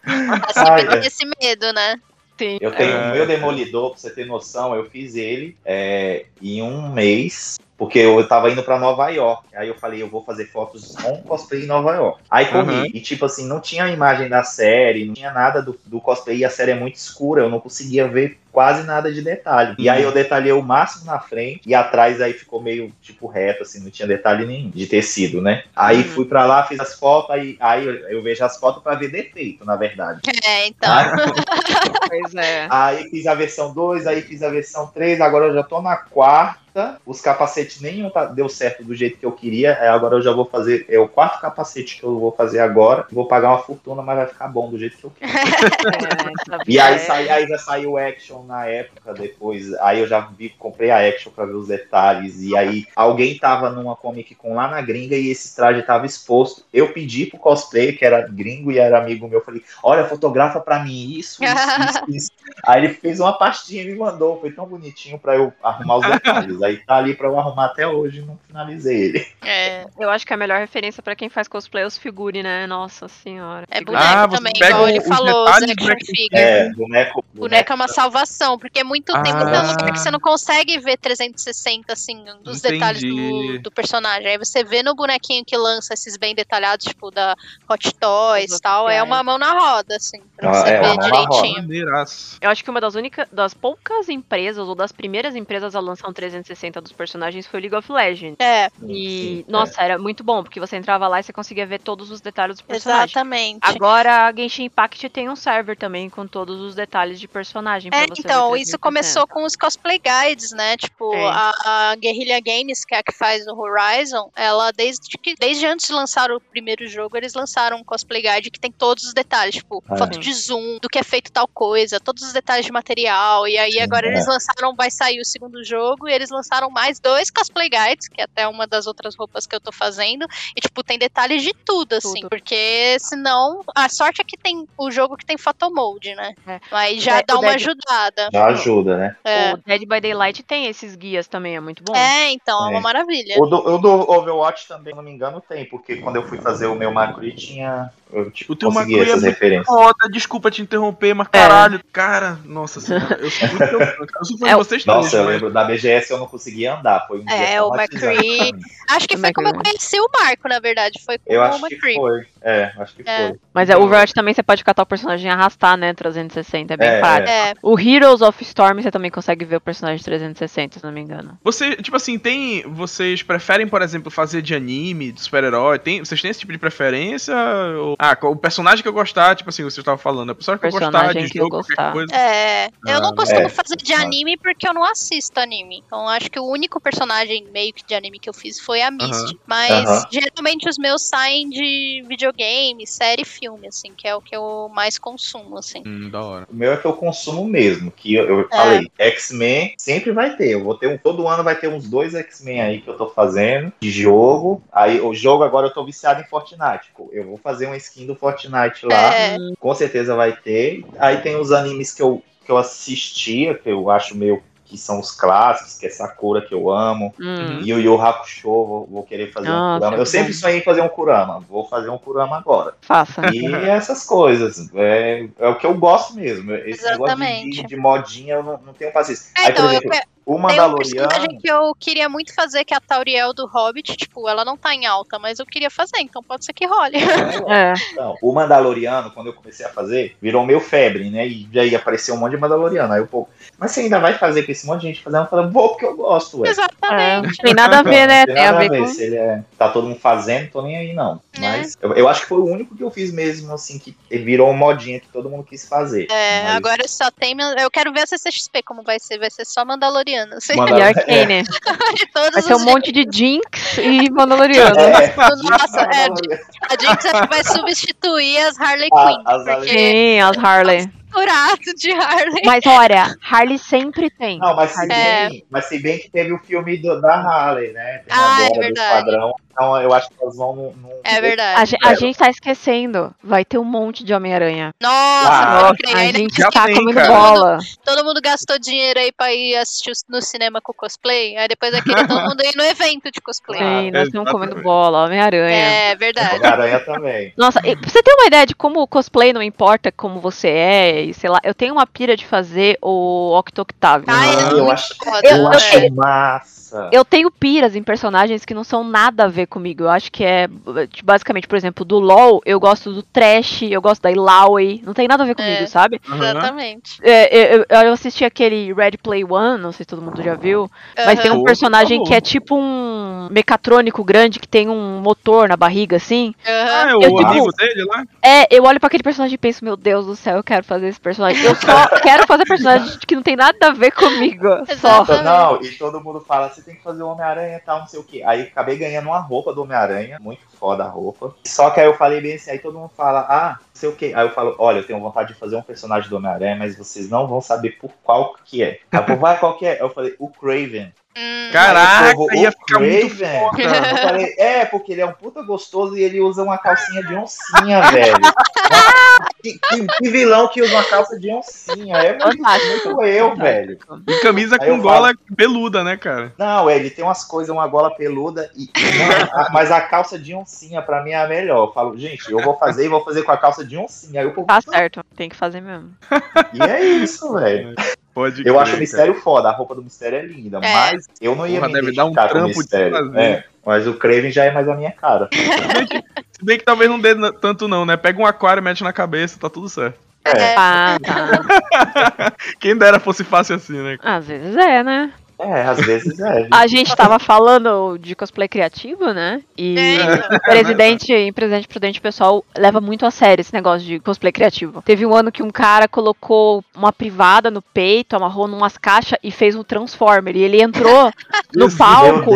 Ai, é. esse medo, né? Sim. Eu tenho É. o meu Demolidor, pra você ter noção, eu fiz ele é, em um mês. Porque eu tava indo pra Nova York. Aí eu falei, eu vou fazer fotos com cosplay em Nova York. Aí corri. Uhum. E tipo assim, não tinha a imagem da série, não tinha nada do, do cosplay. E a série é muito escura, eu não conseguia ver quase nada de detalhe. E aí eu detalhei o máximo na frente e atrás aí ficou meio tipo reto, assim, não tinha detalhe nenhum de tecido, né? Aí Uhum. fui pra lá, fiz as fotos, aí, aí eu, eu vejo as fotos pra ver defeito, na verdade. <laughs> É, então. Aí, <laughs> Pois é. aí fiz a versão 2, aí fiz a versão 3, agora eu já tô na quarta. Os capacetes nenhum tá- deu certo do jeito que eu queria. aí agora eu já vou fazer. É o quarto capacete que eu vou fazer agora. Vou pagar uma fortuna, mas vai ficar bom do jeito que eu quero. <laughs> É? E aí, É. sai, aí já saiu o Action na época, depois. Aí eu já vi, comprei a Action pra ver os detalhes. E aí alguém tava numa Comic Con lá na gringa e esse traje tava exposto. Eu pedi pro cosplayer, que era gringo e era amigo meu, falei: Olha, fotografa pra mim isso, isso, isso, <laughs> isso. Aí ele fez uma pastinha e me mandou. Foi tão bonitinho pra eu arrumar os <laughs> detalhes. Aí tá ali pra eu arrumar até hoje e não finalizei ele. É, Eu acho que a melhor referência pra quem faz cosplay é os figure, né? Nossa senhora. é Figure. boneco Ah, você também, pega igual ele falou, os action figure. É, boneco. Boneco é uma salvação, porque é muito, tem muita Ah. lugar que você não consegue ver 360, assim, dos Entendi. detalhes do, do personagem. Aí você vê no bonequinho que lança esses bem detalhados, tipo, da Hot Toys e tal, é oficiais. uma mão na roda, assim, pra Ah, você é, ver direitinho. Eu acho que uma das únicas, das poucas empresas, ou das primeiras empresas a lançar um 360 dos personagens foi o League of Legends. É, E, Sim, nossa, era muito bom, porque você entrava lá e você conseguia ver todos os detalhes do personagem. exatamente. Agora a Genshin Impact tem um server também com todos os detalhes de personagem. pra É, então, 360. isso começou com os cosplay guides, né? Tipo, É. a, a Guerrilla Games, que é a que faz o Horizon, ela, desde que desde antes de lançar o primeiro jogo, eles lançaram um cosplay guide que tem todos os detalhes, tipo, É. foto de zoom, do que é feito tal coisa, todos os detalhes de material. E aí agora é. eles lançaram, vai sair o segundo jogo, e eles lançaram mais dois cosplay guides, que é até uma das outras roupas que eu tô fazendo. E, tipo, tem detalhes de tudo, assim. Tudo. Porque senão. A sorte é que tem o jogo que tem photomode, né? É. Mas já É, dá o uma Dead- ajudada. Já ajuda, né? É. O Dead by Daylight tem esses guias também, é muito bom. É, então, é uma É. maravilha. O do, o do Overwatch também, se não me engano, tem, porque quando eu fui fazer o meu Macri tinha. Eu tipo, O teu consegui Macri é essas muito referências. Foda, desculpa te interromper, mas caralho, cara, nossa senhora, eu sou muito. <laughs> Eu sou fã É de o- vocês Nossa, eu mas- lembro da BGS eu não conseguia andar. Foi um É, dia o McCree. Acho que Como foi é que como eu é? conheci o Marco, na verdade. Foi com Eu o acho que McCree. foi. É, acho que É. foi. Mas é, o Overwatch também você pode catar o personagem e arrastar, né? 360, é bem É, prático. É, O Heroes of Storm você também consegue ver o personagem 360, se não me engano. Você, tipo assim, tem. Vocês preferem, por exemplo, fazer de anime, de super-herói? Tem, vocês têm esse tipo de preferência? Ou- ah, o personagem que eu gostar, tipo assim, você estava falando, o personagem que eu gostar Personagem de que eu jogo, qualquer gostar. coisa. é. Eu não Ah, costumo é. fazer de anime porque eu não assisto anime. Então acho que o único personagem meio que de anime que eu fiz foi a Misty. Mas Aham. geralmente os meus saem de videogame, série e filme, assim, que é o que eu mais consumo, assim. Hum, da hora. O meu é que eu consumo mesmo, que eu, eu É. falei, X-Men sempre vai ter. Eu vou ter um, todo ano vai ter uns dois X-Men aí que eu tô fazendo de jogo. Aí o jogo agora eu tô viciado em Fortnite. Eu vou fazer uma skin do Fortnite lá. É, Com certeza vai ter. Aí tem os animes que eu, que eu assistia, que eu acho meio que são os clássicos, que é Sakura que eu amo. Hum. Yu Yu Hakusho, vou, vou querer fazer um Nossa, Kurama. Eu sempre sonhei em fazer um Kurama. Vou fazer um Kurama agora. Faça. E <laughs> essas coisas. É, é o que eu gosto mesmo. Esse negócio de, Exatamente. de, de modinha eu não, não tenho paciência. É, Aí, por então, eu, exemplo, que- o tem um Mandaloriano. personagem que eu queria muito fazer, que é a Tauriel do Hobbit. Tipo, ela não tá em alta, mas eu queria fazer, então pode ser que role. <laughs> É. Não, o Mandaloriano, quando eu comecei a fazer, virou meu febre, né? E aí apareceu um monte de Mandaloriano. Aí eu, pô, mas você ainda vai fazer com esse monte de gente fazendo? Eu falei, vou porque eu gosto, ué. É, Exatamente. tem nada a ver, né? Tem a ver com. Se ele é, tá todo mundo fazendo, tô nem aí, não. É. Mas eu, eu acho que foi o único que eu fiz mesmo, assim, que virou uma modinha que todo mundo quis fazer. É, Mas- agora só tem. Eu quero ver a CCXP como vai ser. Vai ser só Mandaloriano. Assim, Mandal- E Arcane. <laughs> todos Vai ser um monte de Jinx e Mandaloriano. É, <laughs> Nossa, é, a Jinx é que vai substituir as Harley Ah, Quinn. Sim, as Harley. Misturado de Harley. Mas olha, Harley sempre tem. Não, mas se. É. bem, mas se bem que teve o filme do- da Harley, né? Tem Ah, é verdade. Então eu acho que elas vão num- É A, verdade. ge- a gente tá esquecendo. Vai ter um monte de Homem-Aranha. Nossa, Ah, pode crer. A gente já tá tem, comendo cara. bola. todo mundo gastou dinheiro aí pra ir assistir no cinema com cosplay. Aí depois vai querer todo mundo ir no evento de cosplay. Sim, nós estamos comendo bola. Homem-Aranha. É verdade. Homem-Aranha também. Nossa, e pra você ter uma ideia de como o cosplay não importa como você é sei, sei lá. Eu tenho uma pira de fazer o Octo Octavio. Ai, Ah, é eu muito acho- foda. Eu Eu- acho massa. Eu tenho piras em personagens que não são nada a ver comigo. Eu acho que é tipo, basicamente, por exemplo, do LoL, eu gosto do Trash, eu gosto da Illaoi. Não tem nada a ver comigo, É. sabe? Exatamente. É, eu, eu assisti aquele Red Play One, não sei se todo mundo já viu. Mas tem um personagem por que é tipo um mecatrônico grande que tem um motor na barriga, assim. Aham. Ah, é o Eu, tipo, amigo dele lá? É, eu olho pra aquele personagem e penso, meu Deus do céu, eu quero fazer esse personagem. Eu só <laughs> quero fazer personagem que não tem nada a ver comigo. Só. Não, e todo mundo fala, você tem que fazer o Homem-Aranha e tal, não sei o que. Aí acabei ganhando uma roupa do Homem-Aranha, muito foda a roupa. Só que aí eu falei bem assim, aí todo mundo fala, ah, sei o que. Aí eu falo, olha, eu tenho vontade de fazer um personagem do Homem-Aranha, mas vocês não vão saber por qual que é. Aí eu falei, vai, qual que é? Eu falei, o Craven. Hum, Caraca, povo, ia "O ficar muito Craven?" foda. Eu falei, é, porque ele é um puta gostoso e ele usa uma calcinha de oncinha, velho. que, que- que vilão que usa uma calça de oncinha? É muito, muito eu, velho. E camisa Aí com gola peluda, né, cara? Não, é, ele tem umas coisas, uma gola peluda, e, mas a calça de oncinha pra mim é a melhor. Eu falo, gente, eu vou fazer e vou fazer com a calça de oncinha. Aí o povo, Tá certo, tem que fazer mesmo. e é isso, velho. Pode Eu crer, acho o mistério foda, a roupa do mistério é linda, É. mas eu não ia Porra, me deve dar um trampo de mistério. fazer. É, mas o Craven já é mais a minha cara. <laughs> Se bem que talvez não dê tanto não, né? Pega um aquário, mete na cabeça, tá tudo certo. É, Ah, tá. <laughs> Quem dera fosse fácil assim, né? Às vezes é, né? É às vezes é. A gente tava falando de cosplay criativo, né? E É, então. o presidente, em Presidente Prudente, o pessoal leva muito a sério esse negócio de cosplay criativo. Teve um ano que um cara colocou uma privada no peito, amarrou numas caixas e fez um Transformer. E ele entrou <laughs> no palco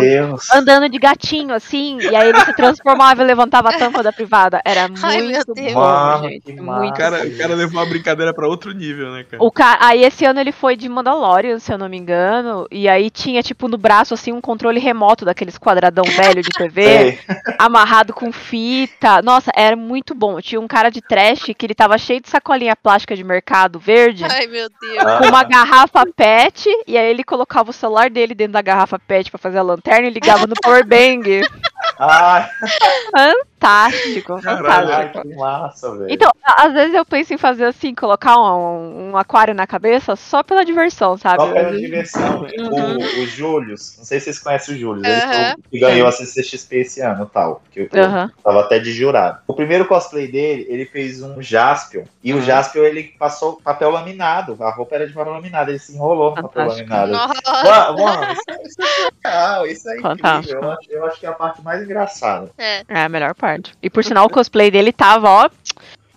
andando de gatinho, assim, e aí ele se transformava e levantava a tampa da privada. Era <laughs> Ai, meu muito Deus. bom, Mano, gente. Muito. O cara, o cara levou a brincadeira pra outro nível, né, cara? O ca... Aí esse ano ele foi de Mandalorian, se eu não me engano. E aí tinha, tipo, no braço, assim, um controle remoto daqueles quadradão velho de TV, <laughs> amarrado com fita. Nossa, era muito bom. Tinha um cara de trash que ele tava cheio de sacolinha plástica de mercado verde. Ai, meu Deus. Ah. Com uma garrafa PET, e aí ele colocava o celular dele dentro da garrafa PET pra fazer a lanterna e ligava no <laughs> powerbank. Ai, Fantástico, fantástico. que massa, velho. Então, às vezes eu penso em fazer assim, colocar um, um aquário na cabeça só pela diversão, sabe? Só pela vezes- diversão. Uhum. O, o Július, não sei se vocês conhecem o Július, ele Aham. foi o que ganhou a CCXP esse ano tal. Que eu, eu Aham. tava até de jurado. O primeiro cosplay dele, ele fez um Jaspion. E o Uhum. Jaspion, ele passou papel laminado. A roupa era de papel laminado, ele se enrolou no papel laminado. Nossa. Mano, mano, isso, é- isso é legal, isso é Fantástico. incrível. Eu acho, eu acho que é a parte mais engraçada. É. É a melhor parte. E por sinal, o cosplay dele tava, ó.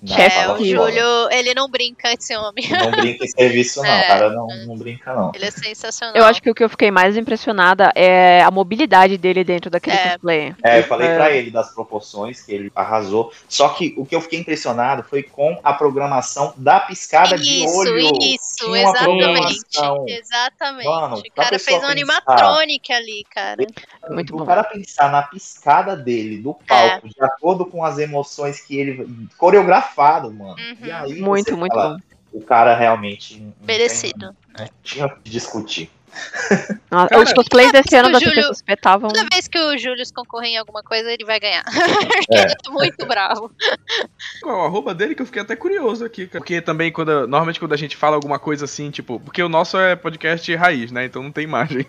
Chefe. É, o. Júlio, ele não brinca esse homem. Não brinca em serviço, não, <laughs> É. cara. Não, não brinca, não. Ele é sensacional. Eu acho que o que eu fiquei mais impressionada é a mobilidade dele dentro daquele É. cosplay. É, eu falei É. pra ele das proporções que ele arrasou. Só que o que eu fiquei impressionado foi com a programação da piscada de Isso, olho. isso, exatamente. Exatamente. Mano, o cara fez um pensar. animatronic ali, cara. Muito o bom. cara pensar na piscada dele, do É. palco, de acordo com as emoções que ele. Coreografado, mano. Uhum. E aí Muito, muito fala, bom. O cara realmente. tem- Merecido. não tinha o que discutir. <laughs> Nossa, Cara, os cosplays desse ano da Júlio- espetavam. Toda vez que o Júlio concorrer em alguma coisa, ele vai ganhar. <laughs> É. ele é muito bravo. Qual a arroba dele que eu fiquei até curioso aqui, cara. Porque também, quando, normalmente quando a gente fala alguma coisa assim, tipo, porque o nosso é podcast raiz, né? Então não tem imagem.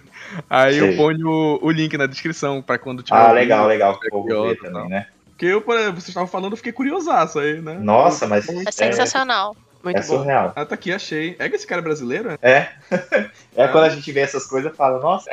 Aí eu Sei. ponho o, o link na descrição pra quando tiver. Ah, legal, vídeo. legal. curioso, também, né? Porque eu, vocês estavam falando, eu fiquei curiosaço aí, né? Nossa, mas. É sensacional. Muito É bom. surreal. Ah, tá aqui, achei. É que esse cara é brasileiro? É. É <laughs> quando a gente vê essas coisas e fala, nossa,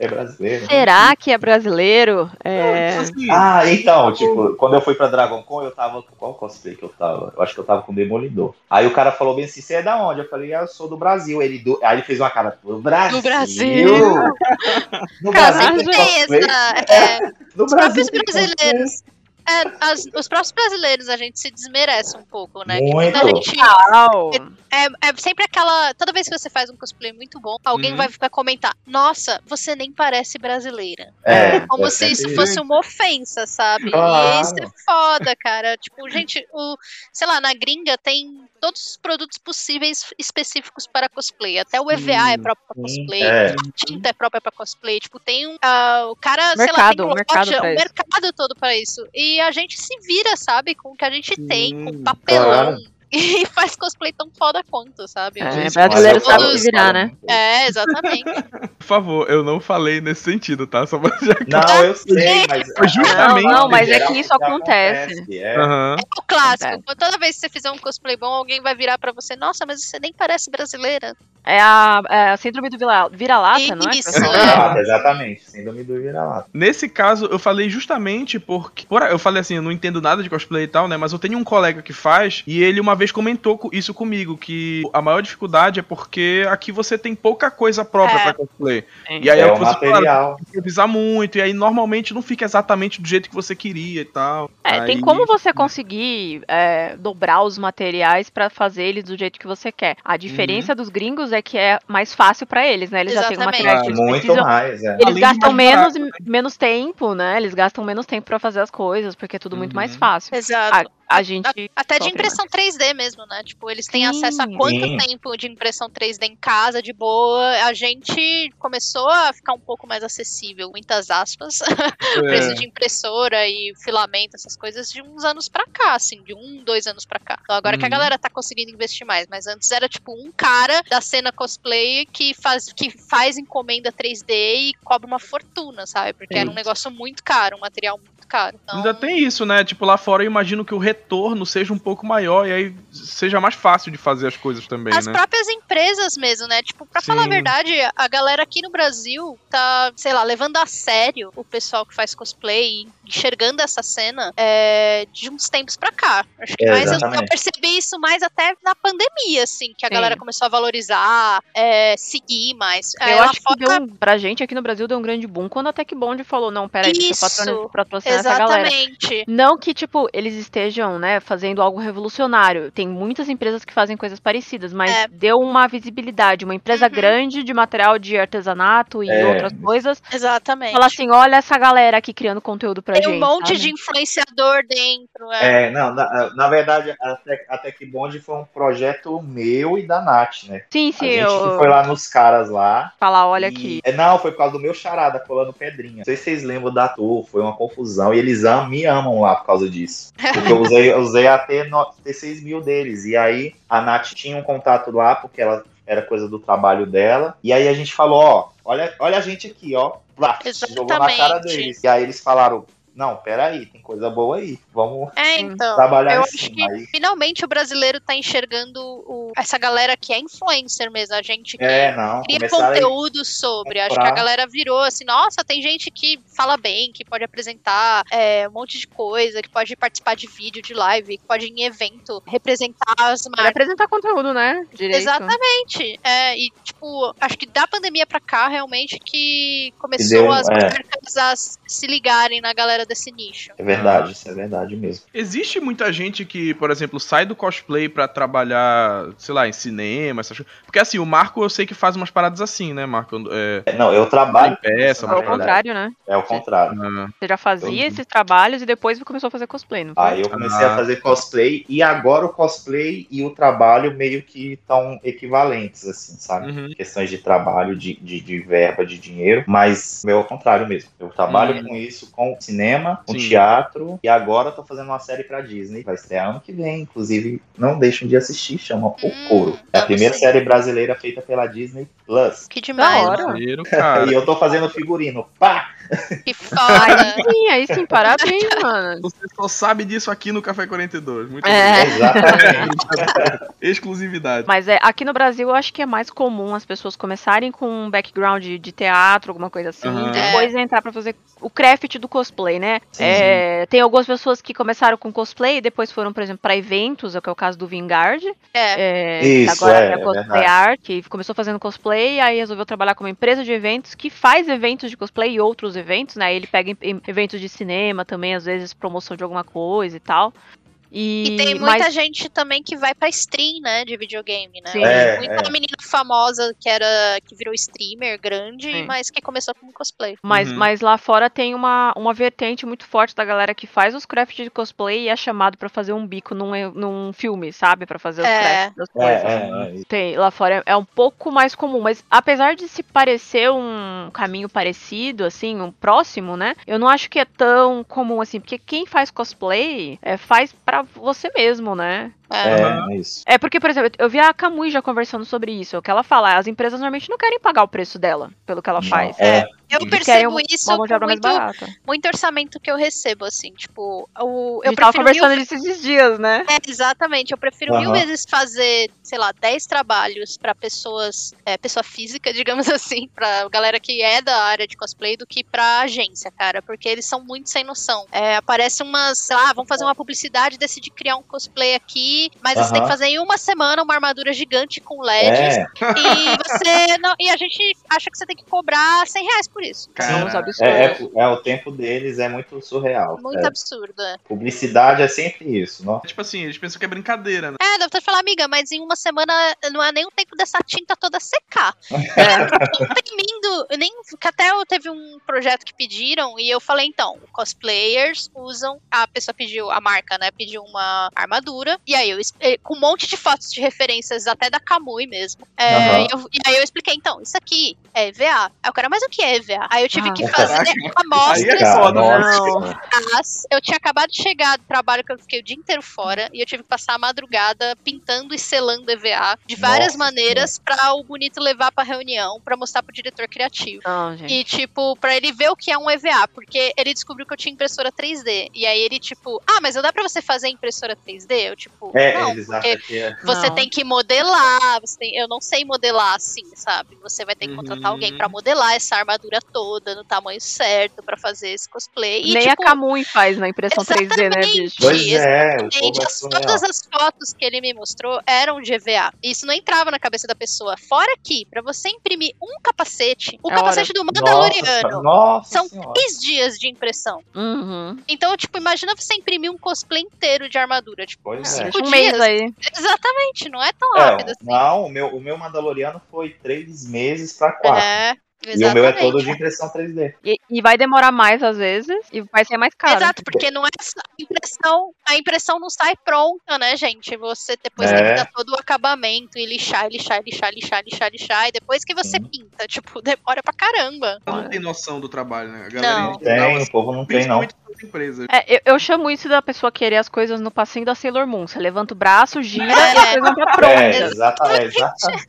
é brasileiro. Será que é brasileiro? É... Tipo assim, Ah, então, tipo, quando eu fui pra Dragon Con, eu tava. Qual cosplay que eu tava? Eu acho que eu tava com Demolidor. Aí o cara falou bem assim: você é da onde? Eu falei, ah, eu sou do Brasil. Ele do... Aí ele fez uma cara do Brasil. Do Brasil. <laughs> No. Brasil tem cosplay. essa. <laughs> é, No os Brasil próprios brasileiros. É, as- os próprios brasileiros a gente se desmerece um pouco, né? Que Muito. A gente Uau. É, é sempre aquela. Toda vez que você faz um cosplay muito bom, alguém Uhum. vai, vai comentar: Nossa, você nem parece brasileira. É, Como é se isso fosse uma ofensa, sabe? Claro. E isso é foda, cara. Tipo, gente, o, sei lá, na gringa tem todos os produtos possíveis específicos para cosplay. Até o EVA é próprio para cosplay, é. a tinta é própria para cosplay. Tipo, tem um. ah, o cara, sei lá, Mercado, tem um mercado loja, um isso. mercado todo para isso. E a gente se vira, sabe? Com o que a gente tem, com papelão. claro. <laughs> e faz cosplay tão foda quanto, sabe? É, Gente, brasileiro Olha, sabe eu se virar, né? É, exatamente. <laughs> Por favor, eu não falei nesse sentido, tá? Só pra já... Não, eu sei, mas. Justamente- Não, não, mas é que isso já acontece. É. Aham. É o clássico. Acontece. Toda vez que você fizer um cosplay bom, alguém vai virar pra você, nossa, mas você nem parece brasileira. É a, é a síndrome do vira- vira-lata, não é? Isso, é. exatamente. Síndrome do vira-lata. Nesse caso, eu falei justamente porque. por- eu falei assim, eu não entendo nada de cosplay e tal, né? Mas eu tenho um colega que faz, e ele uma vez comentou co- isso comigo, que a maior dificuldade é porque aqui você tem pouca coisa própria É. pra cosplay. Sim. E aí É é o que você fala, tem improvisar muito, e aí normalmente não fica exatamente do jeito que você queria e tal. É, tem Aí- como você conseguir é, dobrar os materiais pra fazer eles do jeito que você quer. A diferença Uhum. dos gringos é que é mais fácil pra eles, né? Eles já têm um Exatamente. material que eles muito precisam. mais, é. Eles Além gastam mais menos, barato, menos tempo, né? Eles gastam menos tempo pra fazer as coisas, porque é tudo muito mais Uhum. fácil. Exato. A, a gente. Até de impressão 3D mesmo, né? Tipo, eles têm Sim. acesso a quanto Sim. tempo de impressão 3D em casa, de boa. A gente começou a ficar um pouco mais acessível, muitas aspas, o <laughs> preço É. de impressora e filamento, essas coisas, de uns anos pra cá, assim, de um, dois anos pra cá. Então agora que a Uhum. galera tá conseguindo investir mais, mas antes era tipo um cara da cena cosplay que faz, que faz encomenda 3D e cobra uma fortuna, sabe? Porque era um negócio muito caro, um material muito caro. Então, Ainda tem isso, né? Tipo, lá fora eu imagino que o retorno seja um pouco maior e aí seja mais fácil de fazer as coisas também, As né? próprias empresas mesmo, né? Tipo, pra falar a Sim. verdade, a galera aqui no Brasil tá, sei lá, levando a sério o pessoal que faz cosplay, enxergando essa cena é, de uns tempos pra cá. Acho que É, mais eu, eu percebi isso mais até na pandemia, assim, que a Sim. galera começou a valorizar, é, seguir mais. É, Eu acho que fora- deu um, pra gente aqui no Brasil deu um grande boom quando a Tech Bond falou, não, peraí, Isso. patrocinar, patrocinar essa galera. Exatamente. Não que, tipo, eles estejam, né, fazendo algo revolucionário. Tem muitas empresas que fazem coisas parecidas, mas É. deu uma visibilidade. Uma empresa Uhum. grande de material de artesanato e É. outras coisas. Exatamente. Fala assim, olha essa galera aqui criando conteúdo pra Tem gente. um monte sabe? de influenciador dentro. É. É, não, na, na verdade, a Tec, a Tec Bond foi um projeto meu e da Nath, né? Sim, A sim, gente eu... que foi lá nos caras lá. Falar, olha e- aqui. É, não, foi por causa do meu charada colando pedrinha. Não sei se vocês lembram da tour, foi uma confusão. E eles am, me amam lá por causa disso. Porque eu usei, eu usei até no, T6 mil deles. E aí a Nath tinha um contato lá, porque ela era coisa do trabalho dela. E aí a gente falou, ó, olha, olha a gente aqui, ó. Lá, jogou na cara deles. E aí eles falaram, não, peraí, tem coisa boa aí. Vamos É, então. trabalhar eu em acho cima. que Aí, finalmente o brasileiro tá enxergando o- essa galera que é influencer mesmo, a gente que é, não, cria conteúdo sobre. Acho que a comprar. galera virou assim, nossa, tem gente que fala bem, que pode apresentar é, um monte de coisa, que pode participar de vídeo, de live, que pode ir em evento representar as marcas. apresentar conteúdo, né? Direito. Exatamente. É, e, tipo, acho que da pandemia pra cá, realmente, que começou deu, as é. marcas a se ligarem na galera desse nicho. É verdade, isso é verdade mesmo. Existe muita gente que, por exemplo, sai do cosplay pra trabalhar, sei lá, em cinema, essas coisas. Porque assim, o Marco eu sei que faz umas paradas assim, né, Marco? É, É, Não, eu trabalho. peça, É o contrário, né? É o contrário. Ah, Você já fazia Eu- esses trabalhos e depois começou a fazer cosplay, não foi? Aí eu comecei Ah. a fazer cosplay e agora o cosplay e o trabalho meio que estão equivalentes, assim, sabe? uhum. Questões de trabalho, de, de, de verba, de dinheiro, mas meu é o contrário mesmo. Eu trabalho Hum. com isso, com cinema, com Sim. teatro, e agora eu tô fazendo uma série pra Disney. Vai estrear ano que vem, inclusive, não deixem de assistir, chama O Hum, Couro. É a primeira série brasileira feita pela Disney Plus. Que demais, Da hora. Maneiro, <laughs> cara. E eu tô fazendo figurino. Pá! que Aí foda. <laughs> sim, aí sim, parabéns, <laughs> mano. Você só sabe disso aqui no Café 42. Muito É. Exatamente. Exclusividade. Mas é, aqui no Brasil eu acho que é mais comum as pessoas começarem com um background de, de teatro, alguma coisa assim, e depois entrar pra fazer o craft do cosplay, né? Sim, É, tem algumas pessoas que começaram com cosplay e depois foram, por exemplo, pra eventos, que é o caso do Vingard. É. É, que Isso, agora é, é, é cosplay art, que começou fazendo cosplay, aí resolveu trabalhar com uma empresa de eventos que faz eventos de cosplay e outros eventos, né? Ele pega em- em eventos de cinema também, às vezes promoção de alguma coisa e tal. E, E tem mas- muita gente também que vai pra stream, né, de videogame, né? Sim. É, Muita é. menina famosa que era que virou streamer grande, Sim. mas que começou como cosplay. Mas, Uhum. mas lá fora tem uma, uma vertente muito forte da galera que faz os crafts de cosplay e é chamado pra fazer um bico num, num filme, sabe? Pra fazer os É. crafts das É, coisas. é, é. Tem, lá fora é, é um pouco mais comum, mas apesar de se parecer um caminho parecido, assim, um próximo, né? Eu não acho que é tão comum assim, porque quem faz cosplay é, faz pra você mesmo, né? É. É, isso. É porque, por exemplo, eu vi a Kamui já conversando sobre isso. O que ela fala, as empresas normalmente não querem pagar o preço dela pelo que ela Não, faz. é, Eu Eles querem percebo isso uma mão muito, muito orçamento que eu recebo, assim, tipo, o, A eu prefiro mil conversando disso esses dias, né? É, exatamente. Eu prefiro mil Aham. vezes fazer, sei lá, 10 trabalhos pra pessoas, é, pessoa física, <laughs> digamos assim, pra galera que é da área de cosplay, do que pra agência, cara. Porque eles são muito sem noção. É, aparece umas, sei lá, vamos fazer uma publicidade, decidir criar um cosplay aqui, mas você tem que fazer em uma semana uma armadura gigante com LEDs. é, E você. Não, e a gente acha que você tem que cobrar 100 reais por isso. São uns Cara, absurdos. é, é, é, o tempo deles é muito surreal. Muito É, absurdo. é. publicidade é sempre isso, não? tipo assim, eles pensam que é brincadeira, né? É, dá vontade de falar, amiga, mas em uma semana não é nem o tempo dessa tinta toda secar. <laughs> imprimindo, eu nem que até eu teve um projeto que pediram e eu falei então, cosplayers usam, a pessoa pediu a marca, né, pediu uma armadura e aí eu eh, com um monte de fotos de referências até da Kamui mesmo. É, e, eu- e aí eu expliquei então, isso aqui é EVA. Aí o cara, mas o que é EVA? Aí eu tive Ah. que fazer Aí é amostras foda, né? mas eu tinha acabado de chegar do trabalho que eu fiquei o dia inteiro fora e eu tive que passar a madrugada pintando e selando EVA de várias Nossa maneiras pra o bonito levar pra reunião, pra mostrar pro diretor criativo. Não, gente. E, tipo, pra ele ver o que é um EVA, porque ele descobriu que eu tinha impressora 3D. E aí ele, tipo, ah, mas eu dá pra você fazer impressora 3D? Eu, tipo, É, não, porque é. você Não. tem que modelar, você tem- eu não sei modelar assim, sabe? Você vai ter que contratar Uhum. alguém pra modelar essa armadura toda no tamanho certo pra fazer esse cosplay. E, Nem tipo, a Kamui faz na impressão 3D, né, Exatamente. bicho? Pois é, é as- surreal. todas as fotos que ele me mostrou eram de EVA. Isso não entrava na cabeça da pessoa. Fora que, pra você imprimir um capacete, o É capacete do Nossa, Mandaloriano nossa são senhora. 10 dias de impressão. Uhum. Então, tipo, imagina você imprimir um cosplay inteiro de armadura. Tipo, Pois cinco é. Deixa um dias. mês aí. Exatamente, não é tão É, rápido assim. não, o meu, o meu Mandaloriano foi três meses pra quatro. É, e o meu é exatamente. todo de impressão 3D. E, e vai demorar mais às vezes e vai ser mais caro. Exato, porque não é só a impressão, a impressão não sai pronta, né, gente? Você depois É. tem que dar todo o acabamento e lixar, lixar, lixar, lixar, lixar, lixar, e depois que você Sim. pinta, tipo, <laughs> demora pra caramba. Não tem noção do trabalho, né? A galera Não. Tem, assim, o povo não tem, não. Empresas. É, eu, eu chamo isso da pessoa querer as coisas no passinho da Sailor Moon. Você levanta o braço, gira É. e coisas vão pra pronta. É, exata, é, exatamente.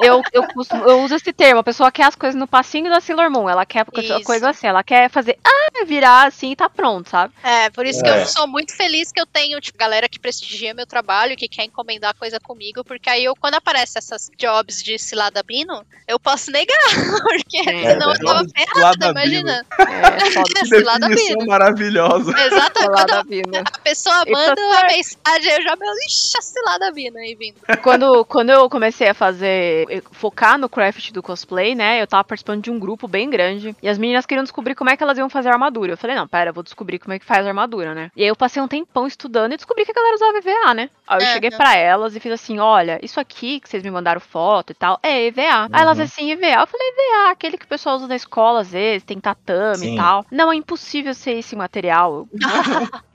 Eu, eu, costumo- eu uso esse termo. A pessoa quer as coisas no passinho da Sailor Moon. Ela quer Isso. coisa assim. Ela quer fazer, ah, virar assim e tá pronto, sabe? É, por isso que É. eu sou muito feliz que eu tenho, tipo, galera que prestigia meu trabalho, que quer encomendar coisa comigo, porque aí eu, quando aparece essas jobs de cilada bino, eu posso negar, <laughs> porque É, senão eu tava jobs de ferrada, imagina. É, <laughs> cilada bino. Maravilhosa. Exato, Lá quando a pessoa manda uma certo. mensagem, eu já me ixi, a cilada bino aí vindo. quando, quando eu comecei a fazer, eh, focar no craft do cosplay, né? Eu tava participando de um grupo bem grande. E as meninas queriam descobrir como é que elas iam fazer a armadura. Eu falei, não, pera, eu vou descobrir como é que faz a armadura, né? E aí eu passei um tempão estudando e descobri que a galera usava EVA, né? Aí eu Aham. cheguei pra elas e fiz assim: olha, isso aqui que vocês me mandaram foto e tal, é EVA. Aí elas Uhum. assim, EVA. Eu falei, EVA, aquele que o pessoal usa na escola às vezes, tem tatame Sim. e tal. Não, é impossível ser esse material. <laughs>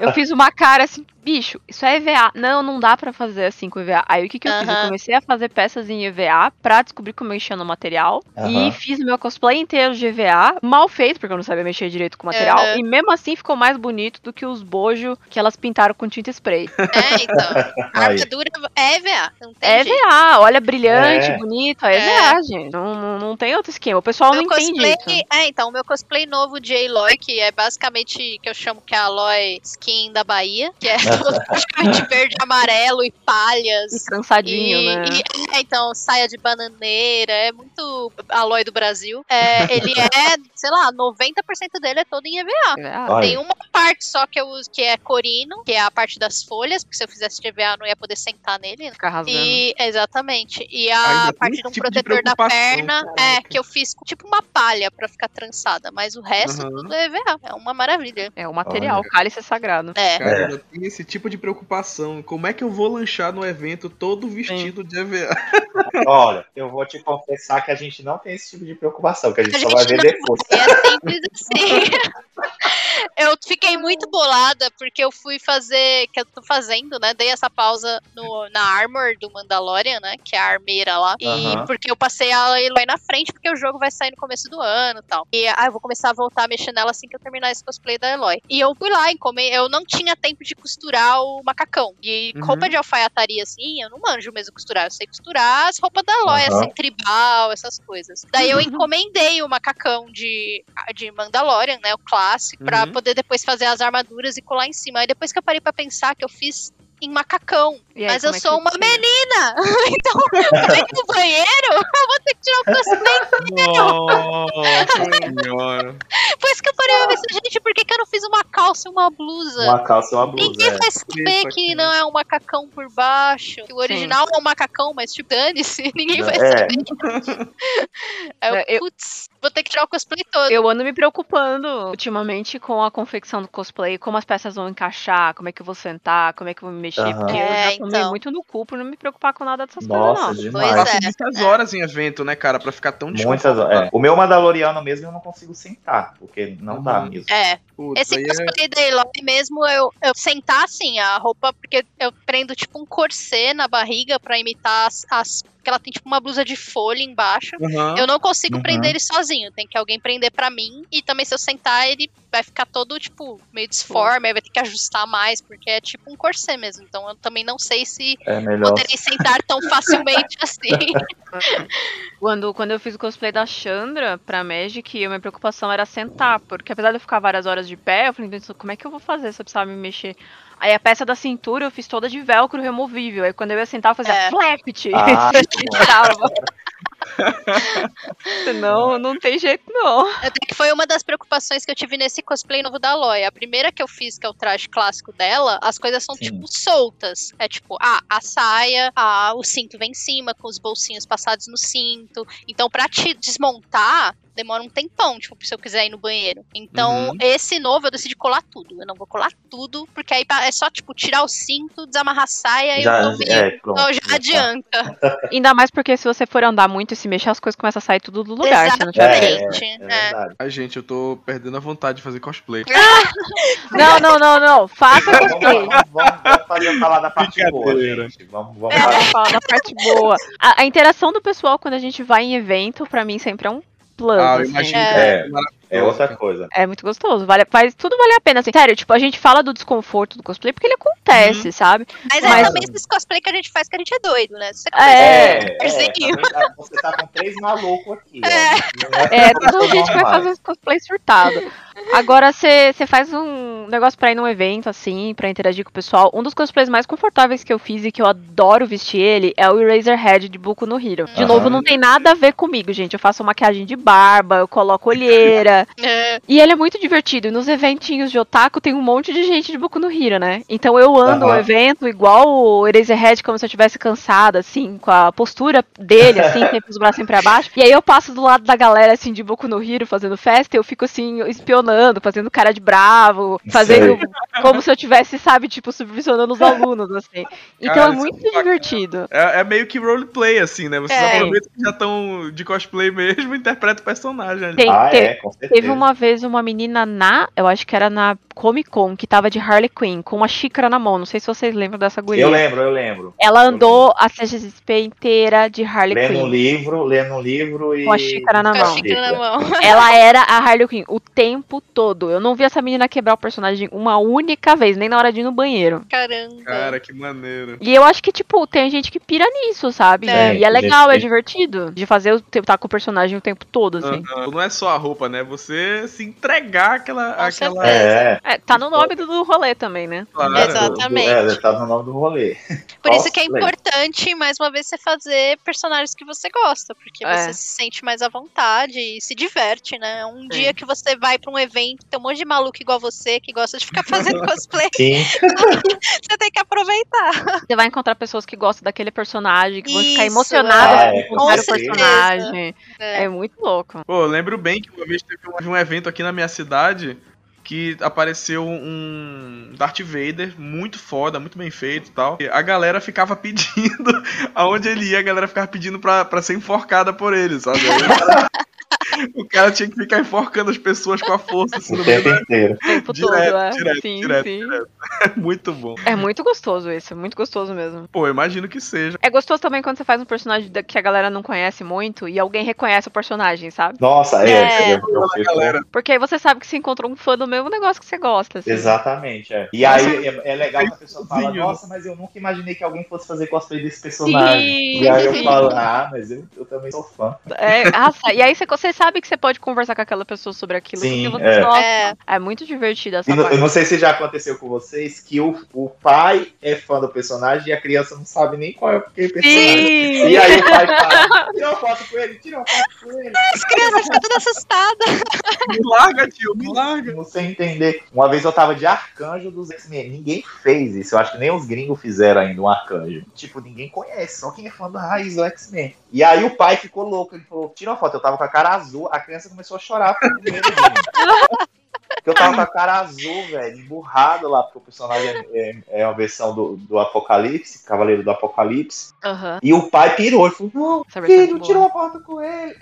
Eu fiz uma cara assim, bicho, isso é EVA. Não, não dá pra fazer assim com EVA. Aí o que, que eu fiz? Eu comecei a fazer peças em EVA pra descobrir como mexer no material. E Aham. fiz o meu cosplay inteiro de EVA, mal feito, porque eu não sabia mexer direito com o material. Aham. E mesmo assim ficou mais bonito do que os bojo que elas pintaram com tinta spray. É, então. <laughs> A armadura é EVA, não tem É jeito. EVA, olha brilhante, É. bonito, é É. EVA, gente. Não, não, não tem outro esquema. O pessoal Meu não entende cosplay, isso. é, então, o meu cosplay novo de Aloy, que é basicamente que eu chamo que é a Aloy skin da Bahia, que é todo <laughs> praticamente verde, amarelo e palhas. E trançadinho, E- né? e- é, então, saia de bananeira, é muito Aloy do Brasil. É, ele é, sei lá, 90% dele é todo em EVA. EVA. Olha. Tem uma parte só que eu uso que é corino, que é a parte das folhas, porque se eu fizesse de EVA eu não ia poder sentar nele. né? Fica rasgando. E, exatamente. E a parte de um tipo de protetor da perna é caraca. que eu fiz com tipo uma palha pra ficar trançada, mas o resto Aham. tudo é EVA. É uma maravilha. É o material, o cálice sagrado. É. Cara, É. ainda tem esse tipo de preocupação. Como é que eu vou lanchar no evento todo vestido de EVA? Olha, eu vou te confessar que a gente não tem esse tipo de preocupação, que a gente A só gente vai ver não depois. É simples assim. <laughs> Eu fiquei muito bolada porque eu fui fazer, que eu tô fazendo, né? Dei essa pausa no, na Armor do Mandalorian, né? Que é a armeira lá. E Aham. porque eu passei a Eloy na frente, porque o jogo vai sair no começo do ano e tal. E ah, eu vou começar a voltar a mexer nela assim que eu terminar esse cosplay da Eloy. E eu fui lá, encomei, eu não tinha tempo de costurar o macacão. E Uhum. roupa de alfaiataria, assim, eu não manjo mesmo costurar. Eu sei costurar as roupas da Eloy, Aham. assim, tribal, essas coisas. Daí eu encomendei o macacão de, de Mandalorian, né? O clássico, pra Uhum. poder depois fazer as armaduras e colar em cima. Aí depois que eu parei pra pensar que eu fiz em macacão. Aí, mas eu é sou uma tira? menina! <laughs> então, é que no banheiro <laughs> eu vou ter que tirar o cosplay? Nossa senhora. Por isso que eu parei pra pensar, gente, por que, que eu não fiz uma calça e uma blusa? Uma calça e uma blusa. Ninguém é. vai saber que aqui. não é um macacão por baixo. Que o original é um macacão, mas tipo, dane-se. <laughs> Ninguém vai É. saber. É, eu- putz, vou ter que tirar o cosplay todo. Eu ando me preocupando ultimamente com a confecção do cosplay, como as peças vão encaixar, como é que eu vou sentar, como é que eu vou me mexer, Aham. porque eu É, já tomei então. muito no cu por não me preocupar com nada dessas Nossa, coisas, não. demais. Pois Passa é. muitas horas em evento, né, cara? Pra ficar tão Muitas, desconfortável. é. O meu Mandaloriano mesmo eu não consigo sentar, porque não dá Uhum. mesmo. É, Puta, esse é- cosplay da Eloy mesmo, eu, eu sentar assim, a roupa, porque eu prendo tipo um corset na barriga pra imitar as. as porque ela tem tipo uma blusa de folha embaixo. Aham. Eu não consigo Uhum. prender ele sozinho, tem que alguém prender pra mim. E também se eu sentar, ele vai ficar todo, tipo, meio disforme, aí vai ter que ajustar mais, porque é tipo um corset mesmo. Então eu também não sei se É poderei sentar tão facilmente <laughs> assim. Quando, quando eu fiz o cosplay da Chandra pra Magic, a minha preocupação era sentar, porque apesar de eu ficar várias horas de pé, eu falei, "Pensa, como é que eu vou fazer se eu precisar me mexer? Aí a peça da cintura eu fiz toda de velcro removível. Aí quando eu ia sentar, eu fazia É. flapped. Ah, <laughs> tirava. não, não tem jeito não. Até que foi uma das preocupações que eu tive nesse cosplay novo da Aloy. A primeira que eu fiz, que é o traje clássico dela, as coisas são, Sim. tipo, soltas. É tipo, ah, a saia, ah, o cinto vem em cima, com os bolsinhos passados no cinto. Então, pra te desmontar, demora um tempão, tipo, se eu quiser ir no banheiro. Então, Uhum. esse novo eu decidi colar tudo. Eu não vou colar tudo, porque aí é só, tipo, tirar o cinto, desamarrar a saia e já, eu tô meio. é, pronto. Então, já adianta. <laughs> Ainda mais porque se você for andar muito e se mexer, as coisas começam a sair tudo do lugar. Se não tiver É, é, Gente, é é. verdade. Ai, gente, eu tô perdendo a vontade de fazer cosplay. <laughs> Não, não, não, não. Faça cosplay. vamos, vamos, vamos fazer falar da parte boa, gente. Vamos, vamos É. falar. Vamos falar da parte boa. A, a interação do pessoal quando a gente vai em evento, pra mim, sempre é um plus. Ah, eu assim. imagino É. que é É outra coisa. É muito gostoso. Vale, faz, tudo vale a pena. Assim. Sério, tipo, a gente fala do desconforto do cosplay porque ele acontece, Uhum. sabe? Mas, Mas- é também esses cosplay que a gente faz que a gente é doido, né? Você É. é, também tá- você tá com três malucos aqui. É. É, Não toda gente vai fazer esse cosplay surtado. Agora, você faz um negócio pra ir num evento, assim, pra interagir com o pessoal. Um dos cosplays mais confortáveis que eu fiz e que eu adoro vestir ele é o Eraserhead de Boku no Hero. De Aham. novo, não tem nada a ver comigo, gente. Eu faço maquiagem de barba, eu coloco olheira. É, E ele é muito divertido. E nos eventinhos de otaku tem um monte de gente de Boku no Hero, né? Então eu ando o Aham. evento igual o Eraserhead, como se eu estivesse cansada, assim, com a postura dele, <laughs> assim, sempre os braços sempre abaixo. E aí eu passo do lado da galera, assim, de Boku no Hero fazendo festa, e eu fico, assim, espionando, fazendo cara de bravo, fazendo como se eu tivesse, sabe, tipo, subvencionando os alunos, assim. <laughs> Então Cara, é muito é divertido. É, é meio que roleplay, assim, né? Vocês É. aproveitam que já estão de cosplay mesmo e interpretam o personagem. Tem, Ah, tem- é, com certeza. Teve uma vez uma menina na, eu acho que era na Comic Con, que tava de Harley Quinn, com uma xícara na mão. Não sei se vocês lembram dessa guria. Eu lembro, eu lembro. Ela andou a CGSP inteira de Harley Lendo um Quinn. livro, lendo um livro e. Com a xícara na com a mão. xícara na mão. Ela era a Harley Quinn o tempo todo. Eu não vi essa menina quebrar o personagem uma única vez, nem na hora de ir no banheiro. Caramba. Cara, que maneiro. E eu acho que, tipo, tem gente que pira nisso, sabe? É, e é legal, é divertido. De fazer o tá com o personagem o tempo todo, assim. Aham. Não é só a roupa, né? Você se entregar aquela. Com aquela É. É, tá no nome do, rolê também, né? Claro. Exatamente. É, tá no nome do rolê. Por isso que é importante, mais uma vez, você fazer personagens que você gosta, porque É. você se sente mais à vontade e se diverte, né? Um dia que você vai pra um evento, tem um monte de maluco igual você que gosta de ficar fazendo <laughs> cosplay, Sim. <laughs> você tem que aproveitar. Você vai encontrar pessoas que gostam daquele personagem, que vão ficar Isso, emocionadas é. com o certeza. personagem. É. É muito louco. Pô, eu lembro bem que uma vez teve um, um evento aqui na minha cidade que apareceu um Darth Vader muito foda, muito bem feito e tal. E a galera ficava pedindo, aonde ele ia, a galera ficava pedindo pra, pra ser enforcada por ele, sabe? Aí o cara- o cara tinha que ficar enforcando as pessoas com a força assim, O meio tempo inteiro. O tempo Direto, todo, é. direto, sim, direto, sim. direto. Muito bom. É muito gostoso isso, muito gostoso mesmo. Pô, imagino que seja. É gostoso também quando você faz um personagem que a galera não conhece muito e alguém reconhece o personagem, sabe? Nossa, é. É. Galera, Porque aí você sabe que você encontrou um fã do mesmo negócio que você gosta. assim. Exatamente, é. E aí é, é legal que a pessoa fala, nossa, mas eu nunca imaginei que alguém fosse fazer cosplay desse personagem. Sim, e aí eu falo, ah, mas eu, eu também sou fã. É, nossa, e aí você, você sabe que você pode conversar com aquela pessoa sobre aquilo Sim, você é. gosta. É. É muito divertido essa E parte. eu não sei se já aconteceu com vocês que o, o pai é fã do personagem e a criança não sabe nem qual é o que personagem. Sim! E aí o pai fala, <laughs> tira uma foto com ele, tira uma foto com ele. As crianças ficam todas assustadas. me larga, tio, me larga. Não sei entender. Uma vez eu tava de arcanjo dos X-Men. Ninguém fez isso. Eu acho que nem os gringos fizeram ainda um arcanjo. Tipo, ninguém conhece. Só quem é fã da raiz do X-Men. E aí o pai ficou louco. Ele falou: tira uma foto. Eu tava com a cara azul. A criança começou a chorar. Porque eu tava com a cara azul, velho, emburrado lá, porque o personagem é, é- é uma versão do, do Apocalipse, Cavaleiro do Apocalipse. Aham. E o pai pirou, ele falou, não, é filho, tira uma foto com ele.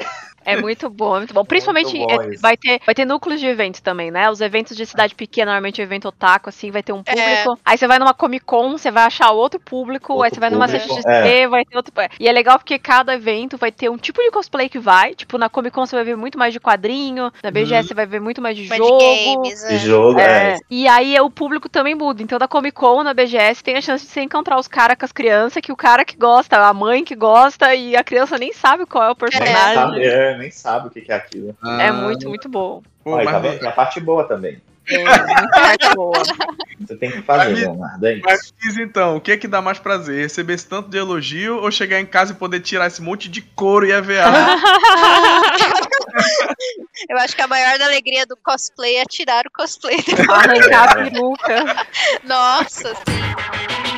É muito bom, é muito bom. <laughs> Principalmente Muito bom é, vai, ter, vai ter núcleos de evento também, né? Os eventos de cidade pequena, normalmente o evento otaku, assim, vai ter um público. Aí você vai numa Comic Con, você vai achar outro público. aí Outro você vai numa público, CXP, vai ter outro. E é legal porque cada evento vai ter um tipo de cosplay que vai. Tipo, na Comic Con você vai ver muito mais de quadrinho, na BGS você vai ver muito mais de Mas jogo. de games, De é. jogo, é. É, e aí o público também muda. Então, da Comic Con, na BGS, tem a chance de você encontrar os caras com as crianças, que o cara que gosta, a mãe que gosta, e a criança nem sabe qual é o Nem personagem. sabe, é, nem sabe o que que é aquilo. É muito, muito bom. Pô, mas, tá vendo? Tem a parte boa também. É, muito parte boa. <laughs> Você tem que fazer, Mas- Leonardo. É mas isso. diz então, o que é que dá mais prazer? Receber esse tanto de elogio ou chegar em casa e poder tirar esse monte de couro e EVA? <laughs> Eu acho que a maior alegria do cosplay é tirar o cosplay. Arrancar a peruca. Nossa, sim.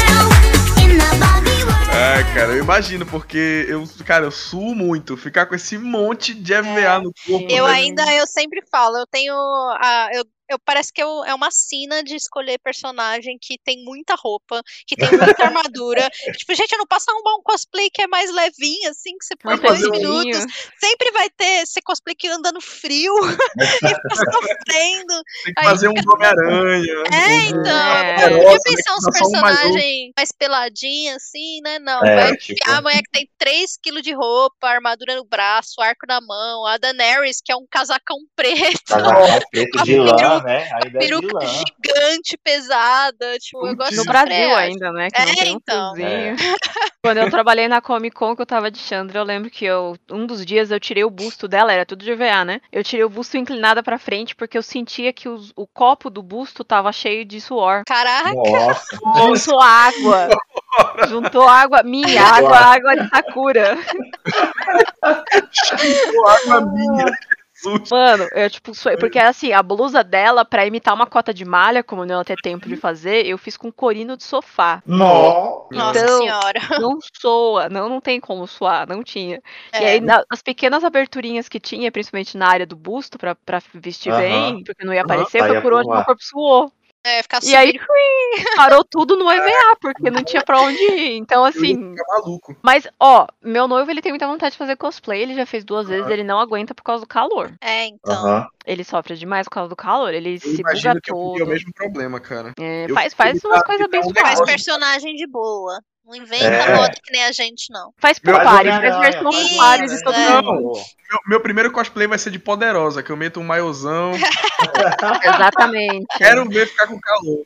É, cara, eu imagino, porque eu, cara, eu suo muito. Ficar com esse monte de EVA no corpo. Eu né? ainda, eu sempre falo, eu tenho a, eu, eu parece que eu, é uma sina de escolher personagem que tem muita roupa, que tem <laughs> muita armadura. Tipo, gente, eu não posso arrumar um cosplay que é mais levinho, assim, que você põe dois pesadinho. minutos. Sempre vai ter esse cosplay que anda no frio <laughs> e fica sofrendo. Tem que fazer um Homem-Aranha. É, então. É. Eu podia pensar que uns um mais personagens mais peladinhos, assim, né? Não. É, vai tipo- a mulher que tem 3kg de roupa, armadura no braço, arco na mão. A Daenerys, que é um casacão preto. Casacão preto <laughs> de lã, peruca- né? Ainda é de peruca lã. gigante, pesada. Tipo, eu gosto No Brasil ainda, né? Que não É, tem um então. fiozinho. <laughs> Quando eu trabalhei na Comic Con, que eu tava de Chandra, eu lembro que eu, um dos dias eu tirei o busto dela, era tudo de EVA, né? Eu tirei o busto inclinada pra frente porque eu sentia que os- o copo do busto tava cheio de suor. Caraca, Nossa. <laughs> Juntou água. Juntou água minha, água, água de Sakura. <laughs> Pô, água minha. Jesus. Mano, eu tipo, suei, porque assim, a blusa dela, pra imitar uma cota de malha, como não ia ter tempo de fazer, eu fiz com corino de sofá. Nossa. nossa Então, senhora. Não soa, não, não tem como suar, não tinha. E É. aí, na- as pequenas aberturinhas que tinha, principalmente na área do busto, pra, pra vestir bem, porque não ia aparecer, foi Saía por onde meu corpo suou. É, ficar E aí, <laughs> parou tudo no EVA, porque não tinha pra onde ir. Então, assim. ficar maluco. Mas, ó, meu noivo, ele tem muita vontade de fazer cosplay, ele já fez duas vezes, ele não aguenta por causa do calor. É, então. Aham. Ele sofre demais por causa do calor, ele Eu se buga que eu teria o todo. mesmo problema, cara. É, faz faz umas coisas bem um Faz personagem de boa. Não inventa É. moda que nem a gente, não. Faz por Faz pares, faz versão por pares Isso, e todo é. mundo. Meu, meu primeiro cosplay vai ser de poderosa, que eu meto um maiôzão. <laughs> Exatamente. Quero ver ficar com calor.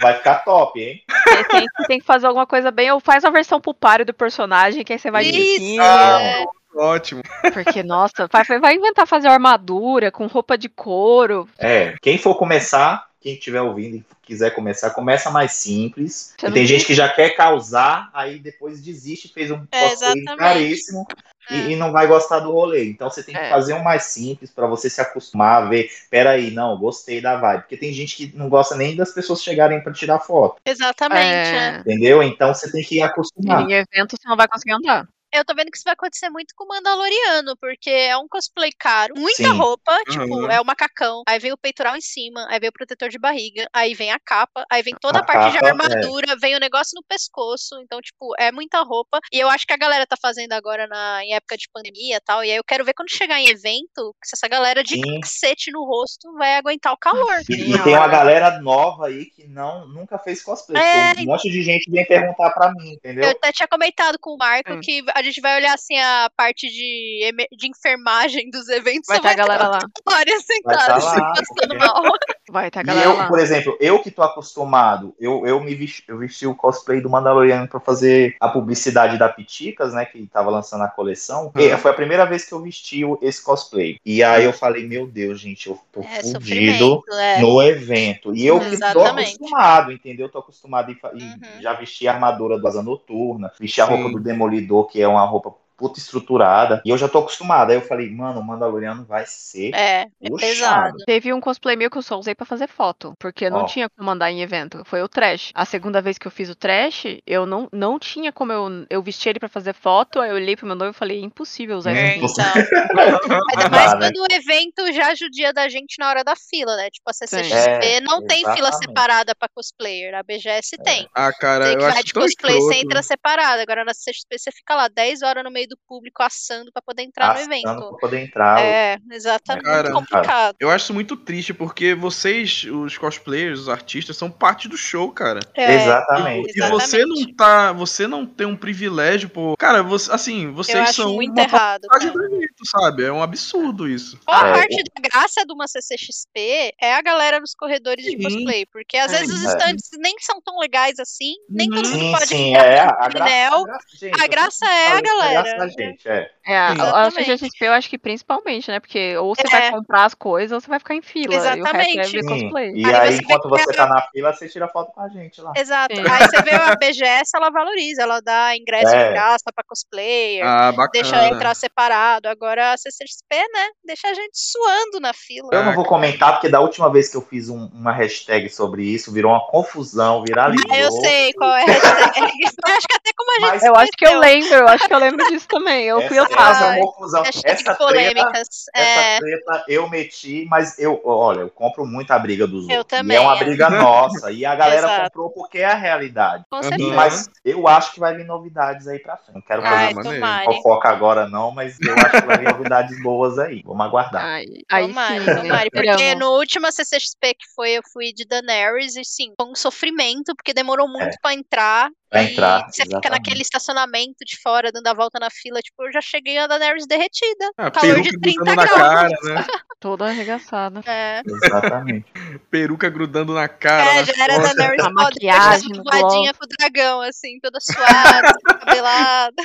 Vai ficar top, hein? Você tem, que- tem que fazer alguma coisa bem, ou faz a versão pulpário do personagem, que aí você vai de Isso, é. Ótimo. Porque, nossa, vai, vai inventar fazer armadura com roupa de couro. É, quem for começar, quem estiver ouvindo e quiser começar, começa mais simples. E tem gente que já quer causar, aí depois desiste, fez um É, caríssimo É. e, e não vai gostar do rolê. Então você tem que É. fazer um mais simples pra você se acostumar a ver. Peraí, não, gostei da vibe. Porque tem gente que não gosta nem das pessoas chegarem pra tirar foto, Exatamente. é. É, entendeu? Então você tem que acostumar. em evento você não vai conseguir andar. Eu tô vendo que isso vai acontecer muito com o Mandaloriano, porque é um cosplay caro, muita Sim. roupa, tipo, Aham. é o macacão, aí vem o peitoral em cima, aí vem o protetor de barriga, aí vem a capa, aí vem toda a, A parte de capa, é. armadura, vem o negócio no pescoço, então, tipo, é muita roupa. E eu acho que a galera tá fazendo agora na, em época de pandemia e tal, e aí eu quero ver quando chegar em evento, se essa galera de Sim. cacete no rosto vai aguentar o calor. E, Sim, e tem uma galera nova aí que não, nunca fez cosplay. É, porque um monte de gente vem perguntar pra mim, entendeu? Eu até tinha comentado com o Marco Hum. que a gente vai olhar assim a parte de, de enfermagem dos eventos. Vai só ter a galera lá. várias Vai tá sentadas lá, passando mal. <laughs> Vai ter a E galera eu, lá. por exemplo, eu que tô acostumado, eu, eu me vesti, eu vesti o cosplay do Mandaloriano pra fazer a publicidade da Piticas, né, que tava lançando a coleção. E Uhum. foi a primeira vez que eu vesti o- esse cosplay. E aí eu falei, meu Deus, gente, eu tô É fudido é. no evento. E eu que tô acostumado, entendeu? Tô acostumado em, Uhum. já vestir a armadura do Asa Noturna, vestir a roupa do Demolidor, que é uma roupa puta estruturada. E eu já tô acostumado. Aí eu falei, mano, o Mandaloriano vai ser É, é pesado. Teve um cosplay meu que eu só usei pra fazer foto, porque não Ó. tinha como andar em evento. Foi o trash. A segunda vez que eu fiz o trash, eu não, não tinha como eu, eu vestir ele pra fazer foto. Aí eu olhei pro meu noivo e falei, é impossível usar É, isso. É, aqui." então. <laughs> Mais dá, né? quando o evento já judia da gente na hora da fila, né? Tipo, a CCXP É, não tem fila exatamente. separada pra cosplayer. A BGS tem. Ah, cara, eu que vai acho de cosplay, escroto. você entra separado. Agora na CXP você fica lá 10 horas no meio do público assando pra poder entrar no Assando evento. pra poder entrar. É, exatamente. Cara, muito complicado. Eu acho isso muito triste, porque vocês, os cosplayers, os artistas, são parte do show, cara. É, Exatamente. E você não tá. Você não tem um privilégio, pô. Cara, você, assim, vocês Eu acho são muito uma errado. do evento, sabe? É um absurdo isso. Boa É, parte da graça de uma CCXP é a galera nos corredores de Sim. cosplay, porque às É, vezes os é. stands nem são tão legais assim, nem todo mundo Sim, pode sim, ficar é. A graça, a graça, gente, A graça é a galera. Da gente, é. É, a, a. CGXP eu acho que principalmente, né? Porque ou você É. vai comprar as coisas ou você vai ficar em fila. E o resto é Exatamente. Sim. cosplay. E Aí aí, você enquanto você a- tá na fila, você tira foto com a gente lá. Exato. Sim. Aí você vê a BGS, ela valoriza, ela dá ingresso É. de graça pra cosplayer, Ah, bacana. deixa entrar separado. Agora a CCXP, né? Deixa a gente suando na fila. Eu não vou comentar, porque da última vez que eu fiz um- uma hashtag sobre isso, virou uma confusão, viralizou. Ah, eu sei qual é a hashtag. <laughs> Eu acho que até como a gente Mas Eu acho que eu lembro, eu acho que eu lembro disso também. Eu fui, eu essa, tava. essa é confusão. Essa treta, polêmicas. É, essa treta eu meti, mas eu, olha, eu compro muito a briga dos Eu outros. também, E é uma é. briga nossa. E a galera Exato. comprou porque é a realidade. com Uhum. certeza. Mas eu acho que vai vir novidades aí pra frente. Não quero fazer Ai, fofoca agora, não, mas eu acho que vai vir novidades boas aí. Vamos aguardar. Ai, aí sim. tomara. Porque no último CCXP que foi, eu fui de Daenerys e sim, foi um sofrimento, porque demorou muito pra entrar. Pra e entrar, você fica exatamente. naquele estacionamento de fora, dando a volta na fila. Tipo, eu já cheguei a Daenerys derretida. Ah, calor de 30 grudando na graus. cara, né? <laughs> Toda arregaçada. É, Exatamente. <laughs> Peruca grudando na cara. é já era costas. Daenerys A maquiagem voadinha com o dragão, assim, toda suada, <laughs> cabelada.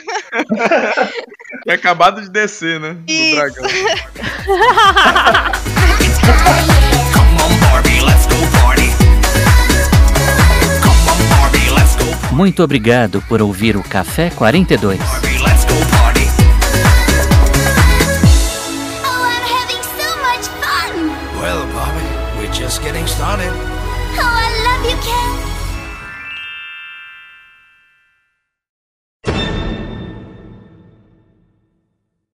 Tinha acabado de descer, né? Do Isso. dragão. Muito obrigado por ouvir o Café 42.